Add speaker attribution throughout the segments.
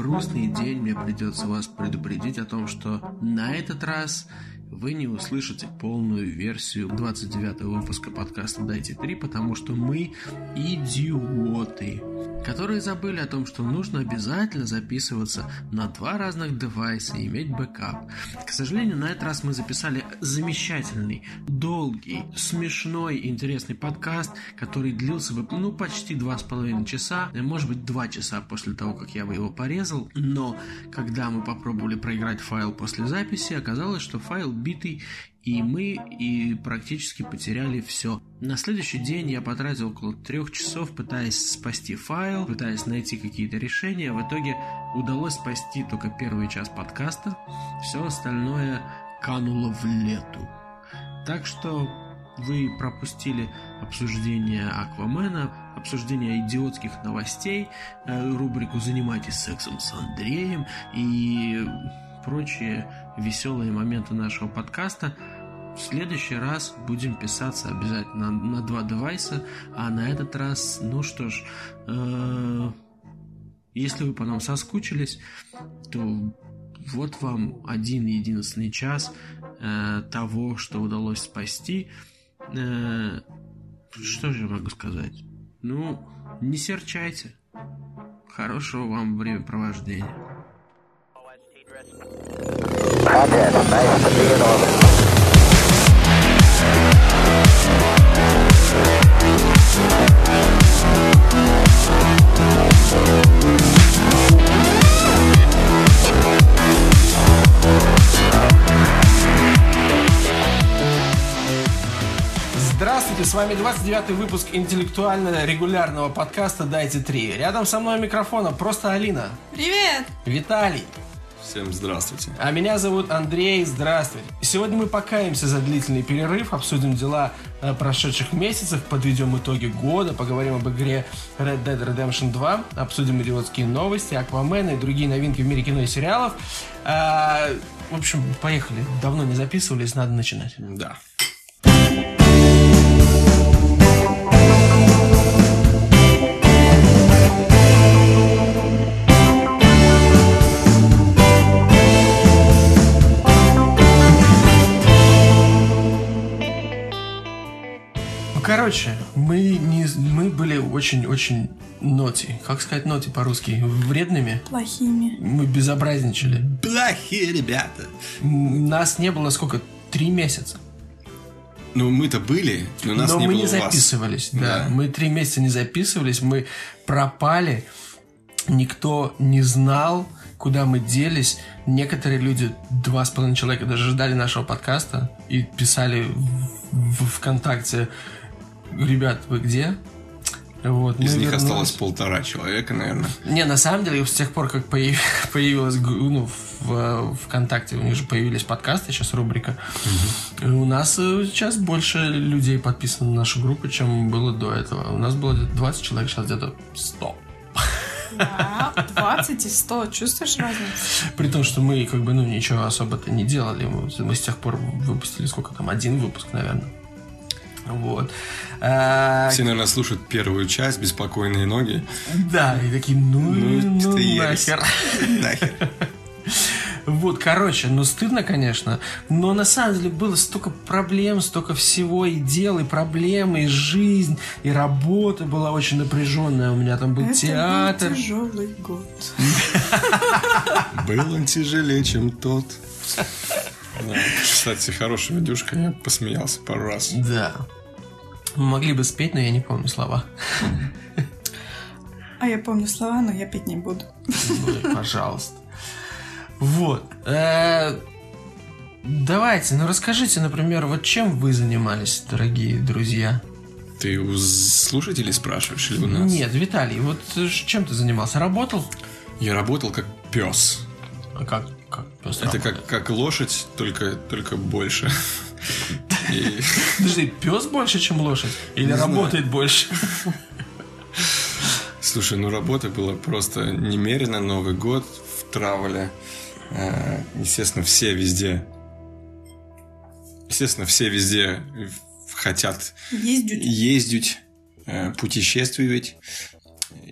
Speaker 1: грустный день мне придется вас предупредить о том, что на этот раз вы не услышите полную версию 29 выпуска подкаста «Дайте три», потому что мы идиоты, которые забыли о том, что нужно обязательно записываться на два разных девайса и иметь бэкап. К сожалению, на этот раз мы записали замечательный, долгий, смешной, интересный подкаст, который длился бы, ну, почти два с половиной часа, может быть, два часа после того, как я бы его порезал, но когда мы попробовали проиграть файл после записи, оказалось, что файл битый, и мы и практически потеряли все. На следующий день я потратил около трех часов, пытаясь спасти файл, пытаясь найти какие-то решения. В итоге удалось спасти только первый час подкаста. Все остальное кануло в лету. Так что вы пропустили обсуждение Аквамена, обсуждение идиотских новостей, э, рубрику «Занимайтесь сексом с Андреем» и прочие веселые моменты нашего подкаста. В следующий раз будем писаться обязательно на, на два девайса, а на этот раз, ну что ж, э, если вы по нам соскучились, то вот вам один единственный час э, того, что удалось спасти. Э, что же я могу сказать? Ну, не серчайте. Хорошего вам времяпровождения. Contact. Nice. С вами 29 выпуск интеллектуально-регулярного подкаста «Дайте три». Рядом со мной микрофона просто Алина.
Speaker 2: Привет!
Speaker 1: Виталий.
Speaker 3: Всем здравствуйте.
Speaker 1: А меня зовут Андрей, здравствуйте. Сегодня мы покаемся за длительный перерыв, обсудим дела э, прошедших месяцев, подведем итоги года, поговорим об игре Red Dead Redemption 2, обсудим идиотские новости, Аквамена и другие новинки в мире кино и сериалов. А, в общем, поехали. Давно не записывались, надо начинать.
Speaker 3: Да.
Speaker 1: Короче, мы, не, мы были очень-очень ноти. Как сказать ноти по-русски? Вредными?
Speaker 2: Плохими.
Speaker 1: Мы безобразничали.
Speaker 3: Плохие ребята.
Speaker 1: Нас не было сколько? Три месяца.
Speaker 3: Ну, мы-то были, но нас но
Speaker 1: не
Speaker 3: мы
Speaker 1: было не записывались, вас. да. да. Мы три месяца не записывались, мы пропали, никто не знал, куда мы делись. Некоторые люди, два с половиной человека, даже ждали нашего подкаста и писали в, в ВКонтакте ребят, вы где?
Speaker 3: Вот, Из них вернулись. осталось полтора человека, наверное.
Speaker 1: Не, на самом деле, с тех пор, как появилась ну, в ВКонтакте, у них же появились подкасты, сейчас рубрика. Угу. У нас э, сейчас больше людей подписано на нашу группу, чем было до этого. У нас было 20 человек, сейчас где-то 100.
Speaker 2: Да, 20 и 100, чувствуешь разницу?
Speaker 1: При том, что мы как бы, ну, ничего особо-то не делали. Мы, мы с тех пор выпустили сколько там, один выпуск, наверное. Вот.
Speaker 3: А... Все, наверное, слушают первую часть «Беспокойные ноги».
Speaker 1: Да, и такие, ну, ну, ну нахер.
Speaker 3: Нахер.
Speaker 1: Вот, короче, ну стыдно, конечно, но на самом деле было столько проблем, столько всего и дел, и проблемы, и жизнь, и работа была очень напряженная. У меня там был
Speaker 2: Это
Speaker 1: театр.
Speaker 2: Был тяжелый год.
Speaker 3: Был он тяжелее, чем тот. Кстати, хорошая видюшка, я посмеялся пару раз.
Speaker 1: Да. Мы могли бы спеть, но я не помню слова.
Speaker 2: А я помню слова, но я петь не буду.
Speaker 1: Ну, пожалуйста. Вот. Э, давайте, ну расскажите, например, вот чем вы занимались, дорогие друзья?
Speaker 3: Ты у слушателей спрашиваешь или у нас?
Speaker 1: Нет, Виталий, вот чем ты занимался? Работал?
Speaker 3: Я работал как пес.
Speaker 1: А как, как
Speaker 3: пес Это как, как лошадь, только, только больше.
Speaker 1: Подожди, пес больше, чем лошадь? Или работает больше?
Speaker 3: Слушай, ну работа была просто немерено. Новый год в травле. Э, естественно, все везде... Естественно, все везде хотят
Speaker 2: ездить,
Speaker 3: ездить э, путешествовать.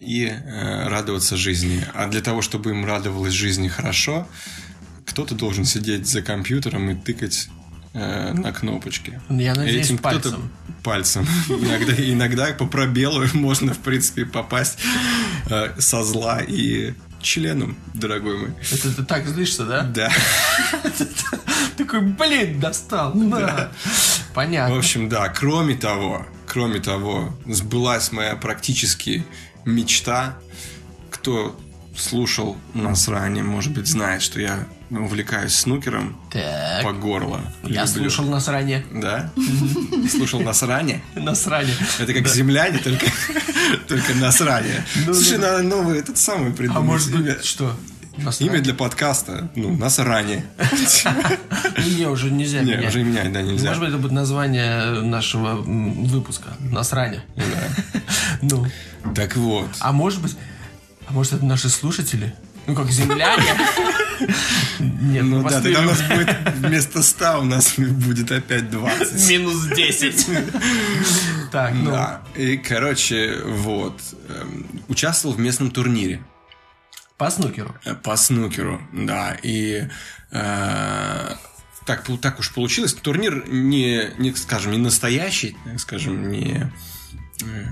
Speaker 3: и э, радоваться жизни. А для того, чтобы им радовалось жизни хорошо, кто-то должен сидеть за компьютером и тыкать э, на кнопочки.
Speaker 1: Я надеюсь,
Speaker 3: Этим
Speaker 1: пальцем.
Speaker 3: пальцем. Иногда, иногда по пробелу можно, в принципе, попасть э, со зла и членом, дорогой мой.
Speaker 1: Это ты так злишься, да?
Speaker 3: Да.
Speaker 1: Такой, блин, достал. Да.
Speaker 3: В
Speaker 1: Понятно.
Speaker 3: общем, да, кроме того, кроме того, сбылась моя практически мечта. Кто слушал нас ранее, может быть, знает, что я увлекаюсь снукером
Speaker 1: Так.
Speaker 3: по горло.
Speaker 1: Я
Speaker 3: Люблю.
Speaker 1: слушал нас ранее.
Speaker 3: Да? Слушал нас ранее?
Speaker 1: Насрание.
Speaker 3: Это как земляне, только, только насрание.
Speaker 1: Ну,
Speaker 3: Слушай,
Speaker 1: да.
Speaker 3: надо новый этот самый придумать.
Speaker 1: А может быть, что?
Speaker 3: имя для подкаста. Ну, насрание.
Speaker 1: Не, уже нельзя
Speaker 3: Не,
Speaker 1: менять.
Speaker 3: уже менять, да, нельзя.
Speaker 1: Может быть, это будет название нашего выпуска. Насрание. Ну.
Speaker 3: Так вот.
Speaker 1: А может быть... А может, это наши слушатели? Ну, как земляне? Нет,
Speaker 3: Ну
Speaker 1: мы
Speaker 3: да, тогда у нас будет вместо 100 у нас будет опять 20.
Speaker 1: минус 10. Так, ну.
Speaker 3: Да. И, короче, вот. эм, Участвовал в местном турнире.
Speaker 1: По снукеру.
Speaker 3: Э, По снукеру, да. И э, так, так уж получилось. Турнир не, не, скажем, не настоящий, так скажем, не...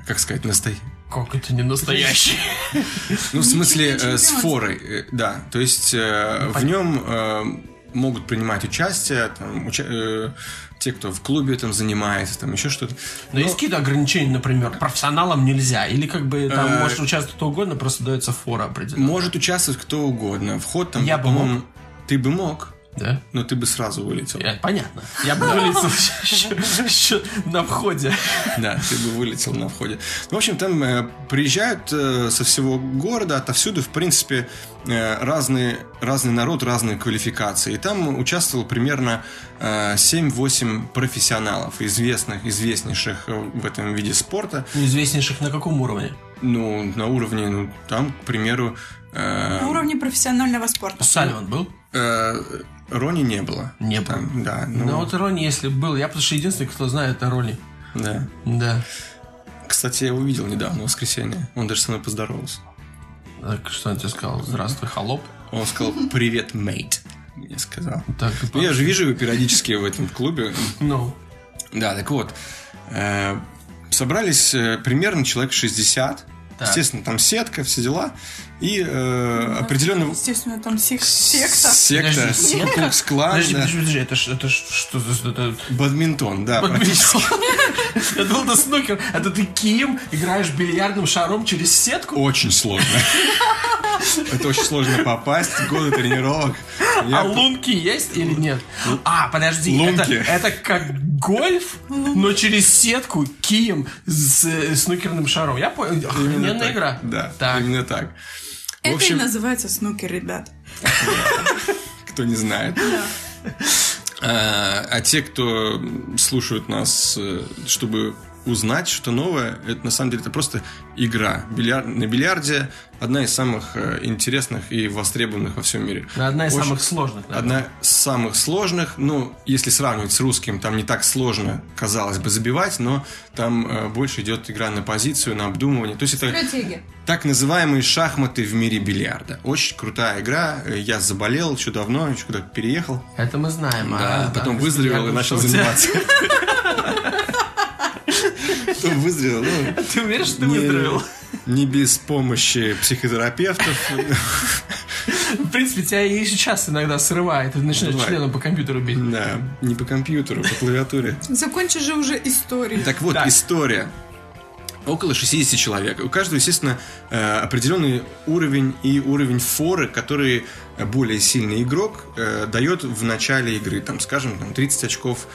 Speaker 3: Как сказать, настоящий?
Speaker 1: Как это не настоящий?
Speaker 3: Ну, в смысле, э, с форой, э, да. То есть э, в нем могут принимать участие там, уча- э, те, кто в клубе там занимается, там еще что-то.
Speaker 1: Но есть какие-то ограничения, например, профессионалам нельзя? Или как бы там
Speaker 3: Э,
Speaker 1: может участвовать кто угодно, просто дается фора определенная?
Speaker 3: Может участвовать кто угодно. Вход там,
Speaker 1: Я бы
Speaker 3: по-моему, ты бы мог,
Speaker 1: Да?
Speaker 3: но ты бы сразу вылетел.
Speaker 1: Я- Понятно. Я бы вылетел на входе.
Speaker 3: Да, ты бы вылетел на входе. В общем, там э, приезжают э, со всего города, отовсюду, в принципе, э, разный, разный народ, разные квалификации. И там участвовало примерно э, 7-8 профессионалов, известных, известнейших в этом виде спорта.
Speaker 1: Известнейших на каком уровне?
Speaker 3: Ну, на уровне, ну, там, к примеру, э,
Speaker 2: На уровне профессионального спорта.
Speaker 1: Сальван был?
Speaker 3: э, Рони не было.
Speaker 1: Не было.
Speaker 3: Там, да, ну,
Speaker 1: Ну вот Рони, если был, я потому что единственный, кто знает о Рони.
Speaker 3: да.
Speaker 1: Да.
Speaker 3: Кстати, я его видел недавно, в воскресенье. Он даже со мной поздоровался.
Speaker 1: Так что он тебе сказал? Здравствуй, холоп.
Speaker 3: Он сказал «Привет, мейт», мне сказал.
Speaker 1: Так,
Speaker 3: Ну, я же вижу его периодически в этом клубе.
Speaker 1: Ну,
Speaker 3: Да, так вот. э, Собрались э, примерно человек 60.
Speaker 1: Так.
Speaker 3: Естественно, там сетка, все дела. И э, определенно...
Speaker 2: Естественно, там сек- секта.
Speaker 3: Секта? Клукс-клан,
Speaker 1: подожди,
Speaker 3: да.
Speaker 1: подожди, подожди, это ж- это ж что за... Это...
Speaker 3: Бадминтон, да, практически.
Speaker 1: Это был на снукер. Это ты кием играешь бильярдным шаром через сетку?
Speaker 3: Очень сложно. Это очень сложно попасть. Годы тренировок. Я
Speaker 1: А лунки есть или нет? А, подожди, это,
Speaker 3: Лунки.
Speaker 1: это как гольф, но через сетку кием с э, снукерным шаром. Я понял,
Speaker 3: Именно
Speaker 1: охрененная игра.
Speaker 3: Да,
Speaker 1: Так.
Speaker 3: именно так. В
Speaker 2: Это и
Speaker 3: общем,
Speaker 2: называется снукер, ребят.
Speaker 3: кто не знает. А, а те, кто слушают нас, э, чтобы узнать что-то новое, это на самом деле это просто игра. Бильяр- На бильярде одна из самых э, интересных и востребованных во всем мире.
Speaker 1: Одна из
Speaker 3: Очень-
Speaker 1: самых сложных, наверное.
Speaker 3: Одна из самых сложных, ну, если сравнивать с русским, там не так сложно, казалось бы, забивать, но там э, больше идет игра на позицию, на обдумывание. То есть это
Speaker 2: Стратегия.
Speaker 3: так называемые шахматы в мире бильярда. Очень крутая игра. Я заболел еще давно, еще куда-то переехал.
Speaker 1: Это мы знаем.
Speaker 3: Да,
Speaker 1: а,
Speaker 3: потом
Speaker 1: да,
Speaker 3: выздоровел и начал заниматься. Потом выздоровел, ну,
Speaker 1: Ты уверен, что ты
Speaker 3: не-
Speaker 1: выздоровел?
Speaker 3: Не без помощи психотерапевтов.
Speaker 1: В принципе, тебя и сейчас иногда срывает, и ты начинаешь членом по компьютеру бить.
Speaker 3: Да, не по компьютеру, по клавиатуре.
Speaker 2: Закончи же уже историю.
Speaker 3: Так вот,
Speaker 1: Так.
Speaker 3: история. Около 60 человек. У каждого, естественно, э, определенный уровень и уровень форы, который более сильный игрок э, дает в начале игры, там, скажем, там, 30 очков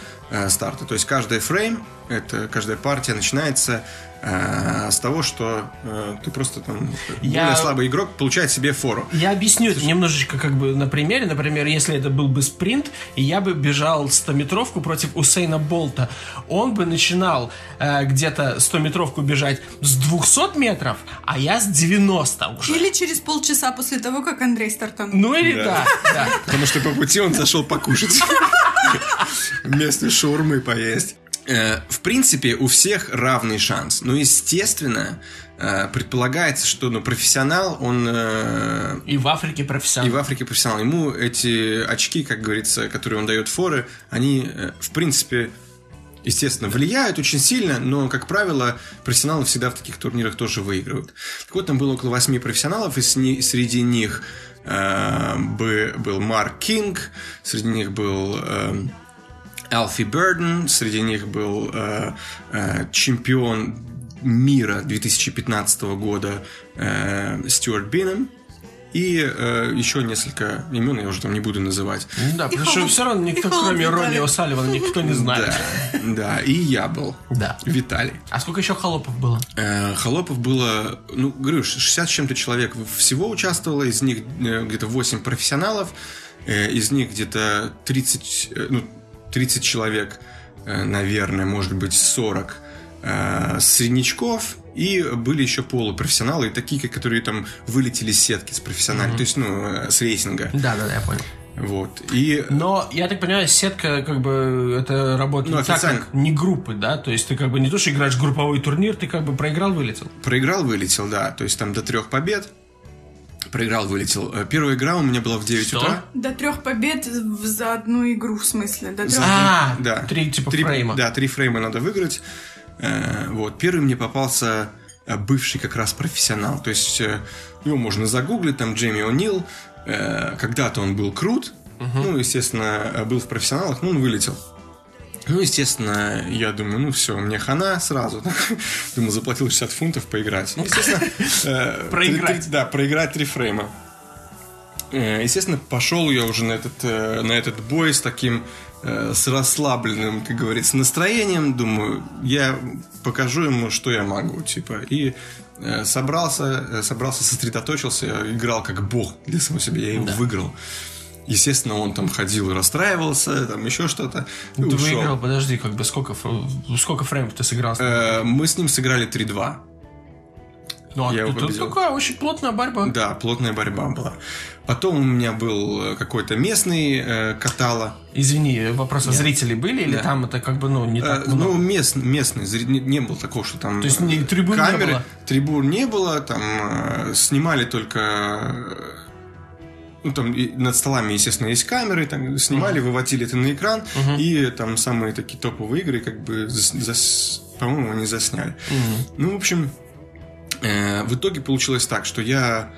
Speaker 3: старта. То есть каждая фрейм, это каждая партия начинается э, с того, что э, ты просто там
Speaker 1: Я-
Speaker 3: более слабый игрок получает себе фору.
Speaker 1: Я объясню это немножечко как бы на примере. Например, если это был бы спринт, и я бы бежал 100-метровку против Усейна Болта, он бы начинал э, где-то 100-метровку бежать с 200 метров, а я с 90 уже.
Speaker 2: Или через полчаса после того, как Андрей стартанул.
Speaker 1: Ну или
Speaker 3: Да.
Speaker 1: да.
Speaker 3: Потому что по пути он зашел покушать. Вместо шаурмы поесть. Э, В принципе, у всех равный шанс. Но, естественно, э, предполагается, что ну, профессионал, он э,
Speaker 1: И в Африке
Speaker 3: и
Speaker 1: профессионал.
Speaker 3: в Африке профессионал. Ему эти очки, как говорится, которые он дает форы, они, в принципе, естественно, влияют очень сильно, но, как правило, профессионалы всегда в таких турнирах тоже выигрывают. Так вот, там было около восьми профессионалов, и среди них э, бы- был Марк Кинг, среди них был э, Алфи Берден, среди них был э, э, чемпион мира 2015 года э, Стюарт Биннем. И э, еще несколько имен я уже там не буду называть.
Speaker 1: Ну Да, потому что
Speaker 2: холод-
Speaker 1: все равно никто,
Speaker 2: и холод
Speaker 1: кроме Ронни. О'Салливана, никто не знает.
Speaker 3: Да, да, и я был.
Speaker 1: Да.
Speaker 3: Виталий.
Speaker 1: А сколько еще холопов было?
Speaker 3: Э, Холопов было, ну, говорю, 60 с чем-то человек всего участвовало, из них э, где-то 8 профессионалов, э, из них где-то 30, э, ну, 30 человек, э, наверное, может быть 40 э, среднячков, и были еще полупрофессионалы, и такие, которые там вылетели с сетки с профессиональной, то есть, ну, э, с рейсинга.
Speaker 1: Да, да, да, я понял.
Speaker 3: Вот. И
Speaker 1: Но, я так понимаю, сетка, как бы, это работает
Speaker 3: Ну,
Speaker 1: так, как не группы, да? То есть ты как бы не то, что играешь групповой турнир, ты как бы проиграл, вылетел.
Speaker 3: проиграл, вылетел, да, то есть там до трех побед. Проиграл, вылетел. Э, Первая игра у меня была в 9
Speaker 1: Что?
Speaker 3: утра.
Speaker 2: До трех побед за одну игру, в смысле. До трех...
Speaker 3: За-
Speaker 1: А,
Speaker 3: да.
Speaker 1: три типа
Speaker 3: Три-
Speaker 1: фрейма.
Speaker 3: Да, три фрейма надо выиграть. Э, Вот. Первый мне попался э, бывший как раз профессионал. То есть его можно загуглить, там Джейми О'Нил. Когда-то он был крут. Ну, естественно, был в профессионалах, но он вылетел. Ну, естественно, я думаю, ну все, мне хана сразу. Думаю, заплатил 60 фунтов поиграть. Ну, естественно, э,
Speaker 1: Проиграть.
Speaker 3: Да, проиграть три фрейма. Э, Естественно, пошел я уже на этот, э, на этот бой с таким с расслабленным, как говорится, настроением. Думаю, я покажу ему, что я могу, типа. И собрался, собрался, сосредоточился, играл как бог для самого себя, я его выиграл. Естественно, он там ходил и расстраивался, там еще что-то.
Speaker 1: Ты
Speaker 3: ушел.
Speaker 1: выиграл, подожди, как бы сколько, сколько фреймов ты сыграл?
Speaker 3: Э, Мы с ним сыграли 3-2.
Speaker 1: Ну, а
Speaker 3: я его
Speaker 1: тут
Speaker 3: победил.
Speaker 1: такая очень плотная борьба.
Speaker 3: Да, плотная борьба была. Потом у меня был э, какой-то местный э, катала.
Speaker 1: Извини, вопрос, а зрители были или
Speaker 3: Да.
Speaker 1: там это как бы, ну, не
Speaker 3: Э,
Speaker 1: так
Speaker 3: ну,
Speaker 1: много?
Speaker 3: мест, местный, не, не было такого, что там...
Speaker 1: То есть не- трибун не
Speaker 3: камеры,
Speaker 1: было?
Speaker 3: Трибун не было, там э, снимали только... Ну, там над столами, естественно, есть камеры, там снимали, выводили это на экран, и там самые такие топовые игры, как бы, зас- по-моему, не засняли. Ну, в общем, э, в итоге получилось так, что я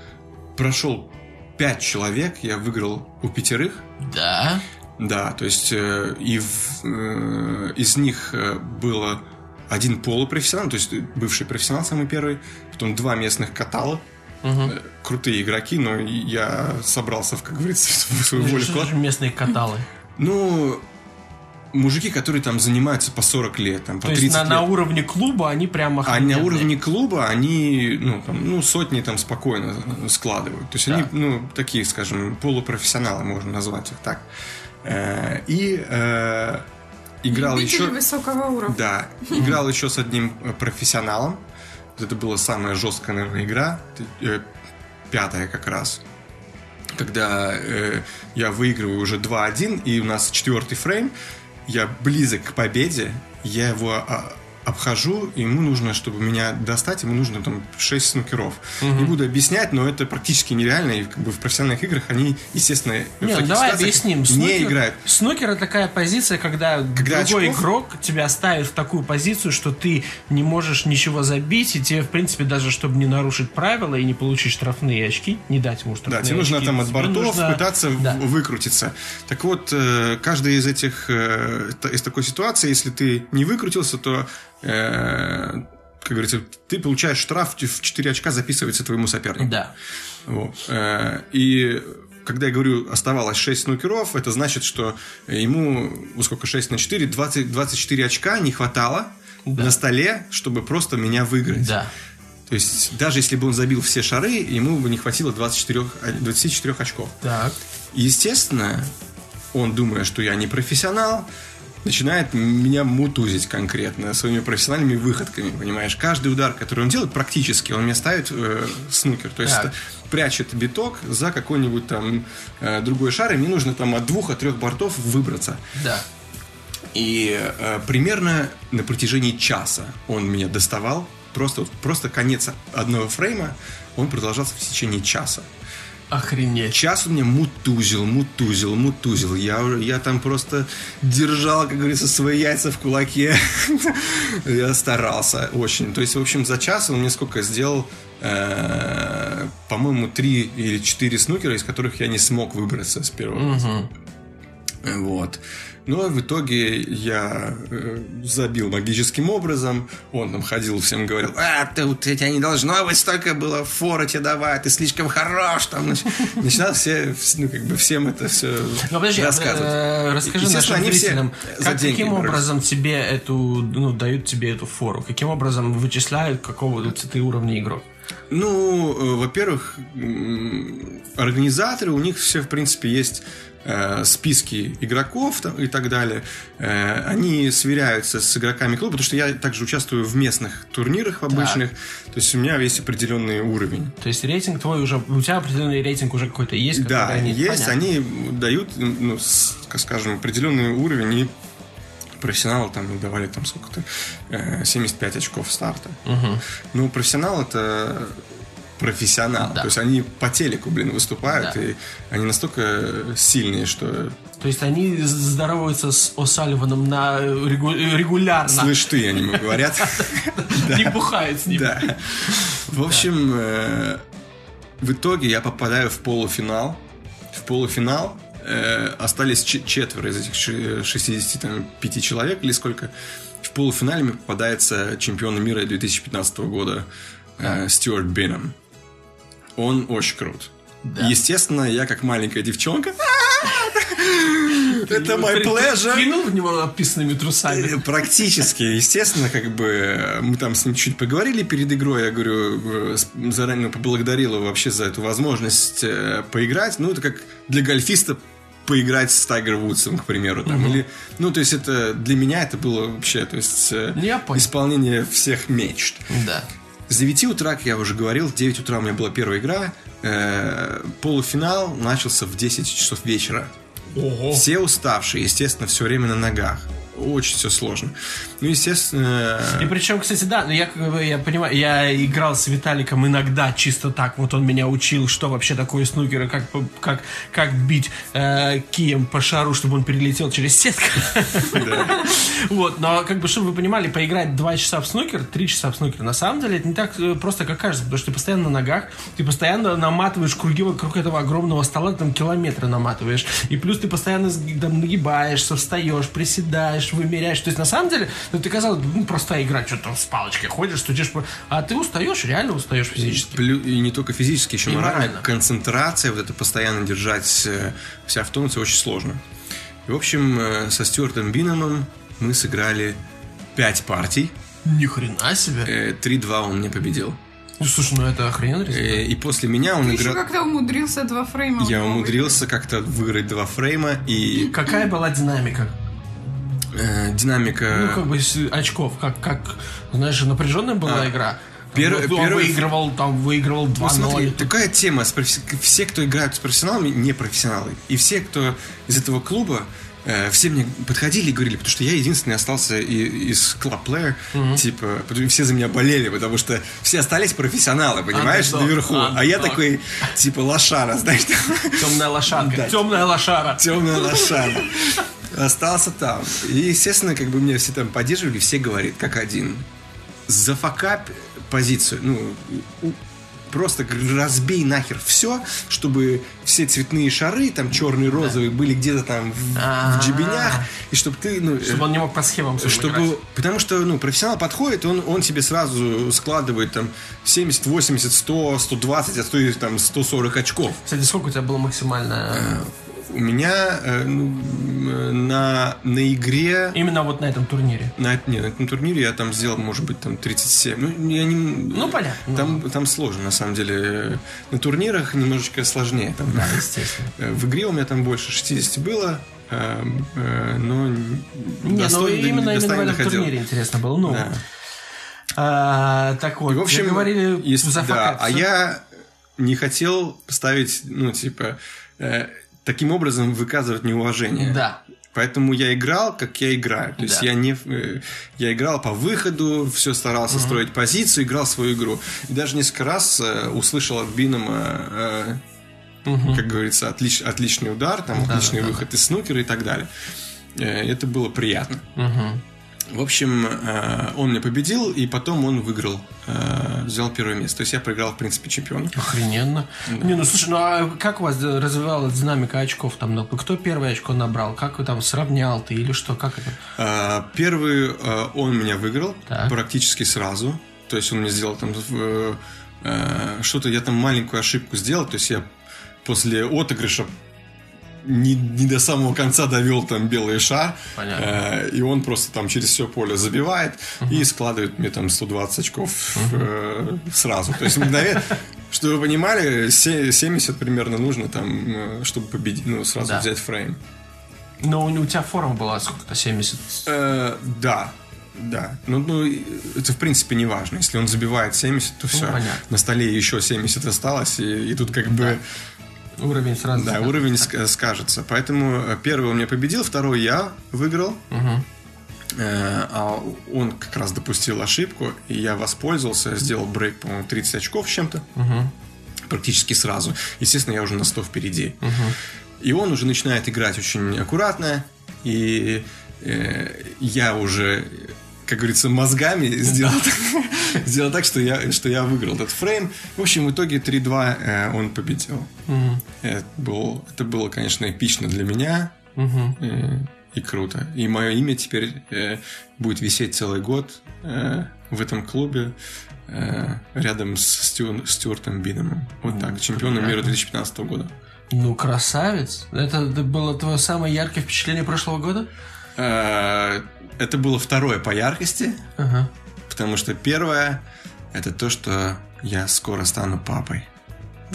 Speaker 3: прошел пять человек, я выиграл у пятерых,
Speaker 1: Да.
Speaker 3: да, то есть э, и в- э, из них э, было один полупрофессионал, то есть бывший профессионал самый первый, потом два местных катала, э, крутые игроки, но я собрался, в, как говорится, в свою волю вклад.
Speaker 1: же местные каталы?
Speaker 3: Ну, мужики, которые там занимаются по 40 лет, там, по
Speaker 1: То
Speaker 3: 30
Speaker 1: есть на,
Speaker 3: лет.
Speaker 1: на уровне клуба они прямо
Speaker 3: А на уровне клуба они, ну, там, ну, сотни там спокойно складывают. То есть они, ну, такие, скажем, полупрофессионалы, можно назвать их так. Э, И э, играл
Speaker 2: Любители
Speaker 3: еще...
Speaker 2: высокого уровня.
Speaker 3: Да, играл еще с одним э, профессионалом. Это была самая жесткая, наверное, игра. э, Пятая как раз. Когда э, я выигрываю уже 2-1, и у нас четвертый фрейм, я близок к победе, я его а, обхожу, и ему нужно, чтобы меня достать, ему нужно там 6 снукеров. Не буду объяснять, но это практически нереально, и как бы в профессиональных играх они, естественно, в
Speaker 1: Не, ну
Speaker 3: таких
Speaker 1: давай объясним.
Speaker 3: не
Speaker 1: Снукер,
Speaker 3: играют.
Speaker 1: Снукер это такая позиция, когда,
Speaker 3: Когда
Speaker 1: другой
Speaker 3: очков?
Speaker 1: игрок тебя ставит в такую позицию, что ты не можешь ничего забить, и тебе, в принципе, даже чтобы не нарушить правила и не получить штрафные очки, не дать ему
Speaker 3: Да,
Speaker 1: штрафные
Speaker 3: тебе нужно
Speaker 1: очки,
Speaker 3: там от бортов
Speaker 1: нужно-
Speaker 3: пытаться
Speaker 1: Да.
Speaker 3: выкрутиться. Так вот, э, каждая из этих, э, из такой ситуации, если ты не выкрутился, то, э, как говорится, ты получаешь штраф в 4 очка записывается твоему сопернику.
Speaker 1: Да.
Speaker 3: Вот. Э, И когда я говорю, оставалось 6 снукеров, это значит, что ему, ну, сколько, 6 на 4, 20, 24 очка не хватало на столе, чтобы просто меня выиграть.
Speaker 1: Да.
Speaker 3: То есть, даже если бы он забил все шары, ему бы не хватило 24, а, 24 очков.
Speaker 1: Так.
Speaker 3: Естественно, он, думая, что я не профессионал, начинает меня мутузить конкретно своими профессиональными выходками, понимаешь? Каждый удар, который он делает, практически, он мне ставит э, снукер. То есть,
Speaker 1: Так.
Speaker 3: прячет биток за какой-нибудь там э, другой шар, и мне нужно там от двух, от трех бортов выбраться.
Speaker 1: Да.
Speaker 3: И э, примерно на протяжении часа он меня доставал, просто, просто конец одного фрейма, он продолжался в течение часа.
Speaker 1: Охренеть.
Speaker 3: Час он мне мутузил, мутузил, мутузил. Я, я там просто держал, как говорится, свои яйца в кулаке. я старался очень. То есть, в общем, за час он мне сколько сделал? Э, по-моему, три или четыре снукера, из которых я не смог выбраться с первого раза. Вот. Но в итоге я э, забил магическим образом. Он там ходил, всем говорил, а, ты, у тебя не должно быть столько было фора тебе давать, ты слишком хорош. Там, нач... Начинал все, ну, как бы всем это все
Speaker 1: Ну, подожди,
Speaker 3: рассказывать.
Speaker 1: э, расскажи нашим
Speaker 3: они все
Speaker 1: зрителям,
Speaker 3: за
Speaker 1: как,
Speaker 3: деньги
Speaker 1: каким образом тебе эту, ну, дают тебе эту фору? Каким образом вычисляют, какого ты уровня игрок?
Speaker 3: Ну, э, во-первых, организаторы, у них все, в принципе, есть э, списки игроков там, и так далее. Э, они сверяются с игроками клуба, потому что я также участвую в местных турнирах обычных. То есть у меня есть определенный уровень.
Speaker 1: То есть рейтинг твой уже, у тебя определенный рейтинг уже какой-то есть?
Speaker 3: Да,
Speaker 1: они-
Speaker 3: есть.
Speaker 1: Понятно.
Speaker 3: Они дают, ну, с- скажем, определенный уровень и профессионалы там давали там сколько-то э, 75 очков старта. Ну, профессионал это профессионал.
Speaker 1: Да.
Speaker 3: То есть они по телеку, блин, выступают,
Speaker 1: Да.
Speaker 3: и они настолько сильные, что
Speaker 1: То есть они здороваются с О'Салливаном на регу- регулярно.
Speaker 3: слышь ты, они ему говорят.
Speaker 1: Не бухают с ним.
Speaker 3: Да. В общем, э, в итоге я попадаю в полуфинал. В полуфинал э, остались че- четверо из этих ши- 65 человек или сколько. В полуфинале мне попадается чемпион мира 2015 года э, Стюарт Бинном. Он очень крут.
Speaker 1: Да.
Speaker 3: Естественно, я как маленькая девчонка. Это
Speaker 1: ты
Speaker 3: pleasure.
Speaker 1: Кинул в него описанными трусами.
Speaker 3: Э, Практически, естественно, как бы мы там с ним чуть поговорили перед игрой, я говорю, э, заранее поблагодарил его вообще за эту возможность э, поиграть. Ну, это как для гольфиста поиграть с Тайгер Вудсом, к примеру, там, или, ну, то есть это для меня это было вообще, то есть э, исполнение всех мечт.
Speaker 1: Да.
Speaker 3: С 9 утра, как я уже говорил, в 9 утра у меня была первая игра, э, полуфинал начался в 10 часов вечера.
Speaker 1: Ого.
Speaker 3: Все уставшие, естественно, все время на ногах. Очень все сложно. Ну, естественно...
Speaker 1: И причем, кстати, да, я, я понимаю, я играл с Виталиком иногда чисто так, вот он меня учил, что вообще такое снукер, и как, как, как бить э, кием по шару, чтобы он перелетел через сетку. Вот, но как бы, чтобы вы понимали, поиграть 2 часа в снукер, 3 часа в снукер, на самом деле это не так э, просто, как кажется, потому что ты постоянно на ногах, ты постоянно наматываешь круги вокруг этого огромного стола, там километры наматываешь, и плюс ты постоянно там нагибаешься, встаешь, приседаешь, вымеряешь, то есть на самом деле, ну, ты казалось бы, ну, простая игра, что там с палочкой ходишь, стучишь, а ты устаешь, реально устаешь физически.
Speaker 3: Плю- И не только физически, еще
Speaker 1: И
Speaker 3: морально.
Speaker 1: морально.
Speaker 3: Концентрация, вот это постоянно держать э, себя в тонусе очень сложно. И, в общем, э, со Стюартом Биномом мы сыграли 5 партий.
Speaker 1: Ни хрена себе.
Speaker 3: Э, 3-2 он мне победил.
Speaker 1: Ну, слушай, ну это охрененно результат.
Speaker 3: Э, И после меня он
Speaker 2: Ты еще
Speaker 3: играл...
Speaker 2: как-то умудрился два фрейма.
Speaker 3: Я умудрился как-то выиграть два фрейма и
Speaker 1: Какая была динамика?
Speaker 3: Э, динамика...
Speaker 1: Ну, как бы очков, как, как знаешь, напряженная была
Speaker 3: А,
Speaker 1: игра.
Speaker 3: пер-
Speaker 1: Ну,
Speaker 3: первый-
Speaker 1: выигрывал, там, выигрывал 2-0.
Speaker 3: Ну, смотри, такая тема. с професси- Все, кто играют с профессионалами, не профессионалы. И все, кто из этого клуба, э, все мне подходили и говорили, потому что я единственный остался и- из клуб плеер, типа, потому что все за меня болели, потому что все остались профессионалы, понимаешь,
Speaker 1: Андердог,
Speaker 3: наверху. А я
Speaker 1: андердог.
Speaker 3: такой, типа, лошара, знаешь,
Speaker 1: Темная лошадка.
Speaker 3: Да.
Speaker 1: Темная лошара.
Speaker 3: темная лошара. Остался там. И, естественно, как бы меня все там поддерживали, все говорят, как один. Зафакап позицию. Ну, просто разбей нахер все, чтобы все цветные шары, там черные, розовые, были где-то там в,
Speaker 1: А-а-а.
Speaker 3: в джебенях, и чтобы ты, ну,
Speaker 1: Чтобы он не мог по схемам
Speaker 3: чтобы,
Speaker 1: играть.
Speaker 3: потому что, ну, профессионал подходит, он, он тебе сразу складывает там 70, 80, 100, 120, а то и там 140 очков.
Speaker 1: Кстати, сколько у тебя было максимально?
Speaker 3: У меня э, ну, на, на игре...
Speaker 1: Именно вот на этом турнире.
Speaker 3: На, не, на этом турнире я там сделал, может быть, там 37. Ну, я не,
Speaker 1: Ну, понятно.
Speaker 3: Там, там сложно, на самом деле. На турнирах немножечко сложнее. Там,
Speaker 1: Да, естественно.
Speaker 3: э, В игре у меня там больше 60 было, э, э, но
Speaker 1: Не, ну
Speaker 3: достойно-
Speaker 1: именно, именно в этом турнире интересно было. Ну,
Speaker 3: Да.
Speaker 1: а, так вот,
Speaker 3: И, в общем,
Speaker 1: говорили
Speaker 3: если-
Speaker 1: за
Speaker 3: да, а я не хотел ставить, ну, типа, э, таким образом выказывать неуважение.
Speaker 1: Да.
Speaker 3: Поэтому я играл, как я играю. То есть
Speaker 1: Да.
Speaker 3: я не э, я играл по выходу, все старался строить позицию, играл свою игру. И даже несколько раз э, услышал от Бинома, э, как говорится, отлич- отличный удар, там отличный выход из снукера и так далее. Э, это было приятно.
Speaker 1: Мгм.
Speaker 3: В общем, э, он меня победил, и потом он выиграл, э, взял первое место. То есть я проиграл, в принципе, чемпиона.
Speaker 1: Охрененно. Не, ну слушай, ну а как у вас развивалась динамика очков там? Ну, Кто первое очко набрал? Как вы там сравнял ты или что? Как это?
Speaker 3: Э, Первый он меня выиграл
Speaker 1: Так.
Speaker 3: практически сразу. То есть он мне сделал там что-то, я там маленькую ошибку сделал. То есть я после отыгрыша не, не до самого конца довел там белый шар.
Speaker 1: Понятно.
Speaker 3: Э, и он просто там через все поле забивает и складывает мне там 120 очков э, сразу. То есть мгновенно, чтобы вы понимали, се- 70 примерно нужно там, э, чтобы победить, ну, сразу
Speaker 1: Да.
Speaker 3: взять фрейм.
Speaker 1: Ну, у тебя форма была сколько-то, 70?
Speaker 3: Э, да, да. Ну, ну, это в принципе не важно. Если он забивает 70, то все.
Speaker 1: Ну, понятно.
Speaker 3: На столе еще 70 осталось, и, и тут как бы
Speaker 1: Уровень сразу.
Speaker 3: да, уровень ск- скажется. Поэтому э, первый он меня победил, второй я выиграл. Э, а он как раз допустил ошибку, и я воспользовался, сделал брейк, по-моему, 30 очков чем-то.
Speaker 1: Мгм.
Speaker 3: Практически сразу. Естественно, я уже на 100 впереди. И он уже начинает играть очень аккуратно, и э, я уже, как говорится, мозгами сделал, так- сделал так, что я, что я выиграл этот фрейм. В общем, в итоге 3-2 э, он победил.
Speaker 1: Мгм.
Speaker 3: Это, был, это было, конечно, эпично для меня
Speaker 1: Мгм.
Speaker 3: э, и круто. И мое имя теперь э, будет висеть целый год э, в этом клубе э, рядом с Стю- Стюартом Биномом. Вот так, чемпионом мира 2015 года.
Speaker 1: Ну, красавец. Это было твое самое яркое впечатление прошлого года?
Speaker 3: Э, Это было второе по яркости,
Speaker 1: Ага.
Speaker 3: потому что первое это то, что я скоро стану папой.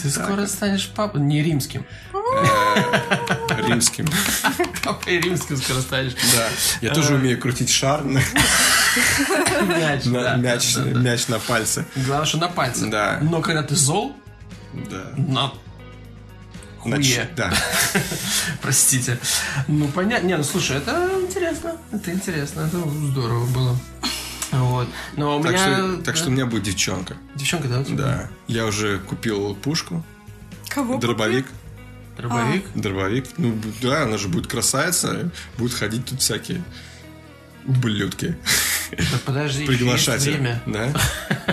Speaker 1: Ты скоро станешь папой. Не римским.
Speaker 3: Э, Римским.
Speaker 1: Папой римским скоро станешь.
Speaker 3: Да. Я тоже умею крутить шар
Speaker 1: Мяч,
Speaker 3: мяч, на пальце.
Speaker 1: Главное, что на пальце.
Speaker 3: Да.
Speaker 1: Но когда ты зол,
Speaker 3: Да.
Speaker 1: на хуе.
Speaker 3: Да.
Speaker 1: Простите. Ну, понятно. Не, ну слушай, это интересно. Это интересно. Это здорово было. Вот. Но у
Speaker 3: Так
Speaker 1: меня...
Speaker 3: что, так
Speaker 1: да.
Speaker 3: что у меня будет девчонка.
Speaker 1: Девчонка, да? у тебя?
Speaker 3: Да. Я уже купил пушку,
Speaker 2: Кого?
Speaker 3: дробовик.
Speaker 1: Дробовик?
Speaker 3: Дробовик. Ну, да, она же будет красавица. Будет ходить тут всякие ублюдки.
Speaker 1: Да подожди,
Speaker 3: Приглашать.
Speaker 1: время.
Speaker 3: Да?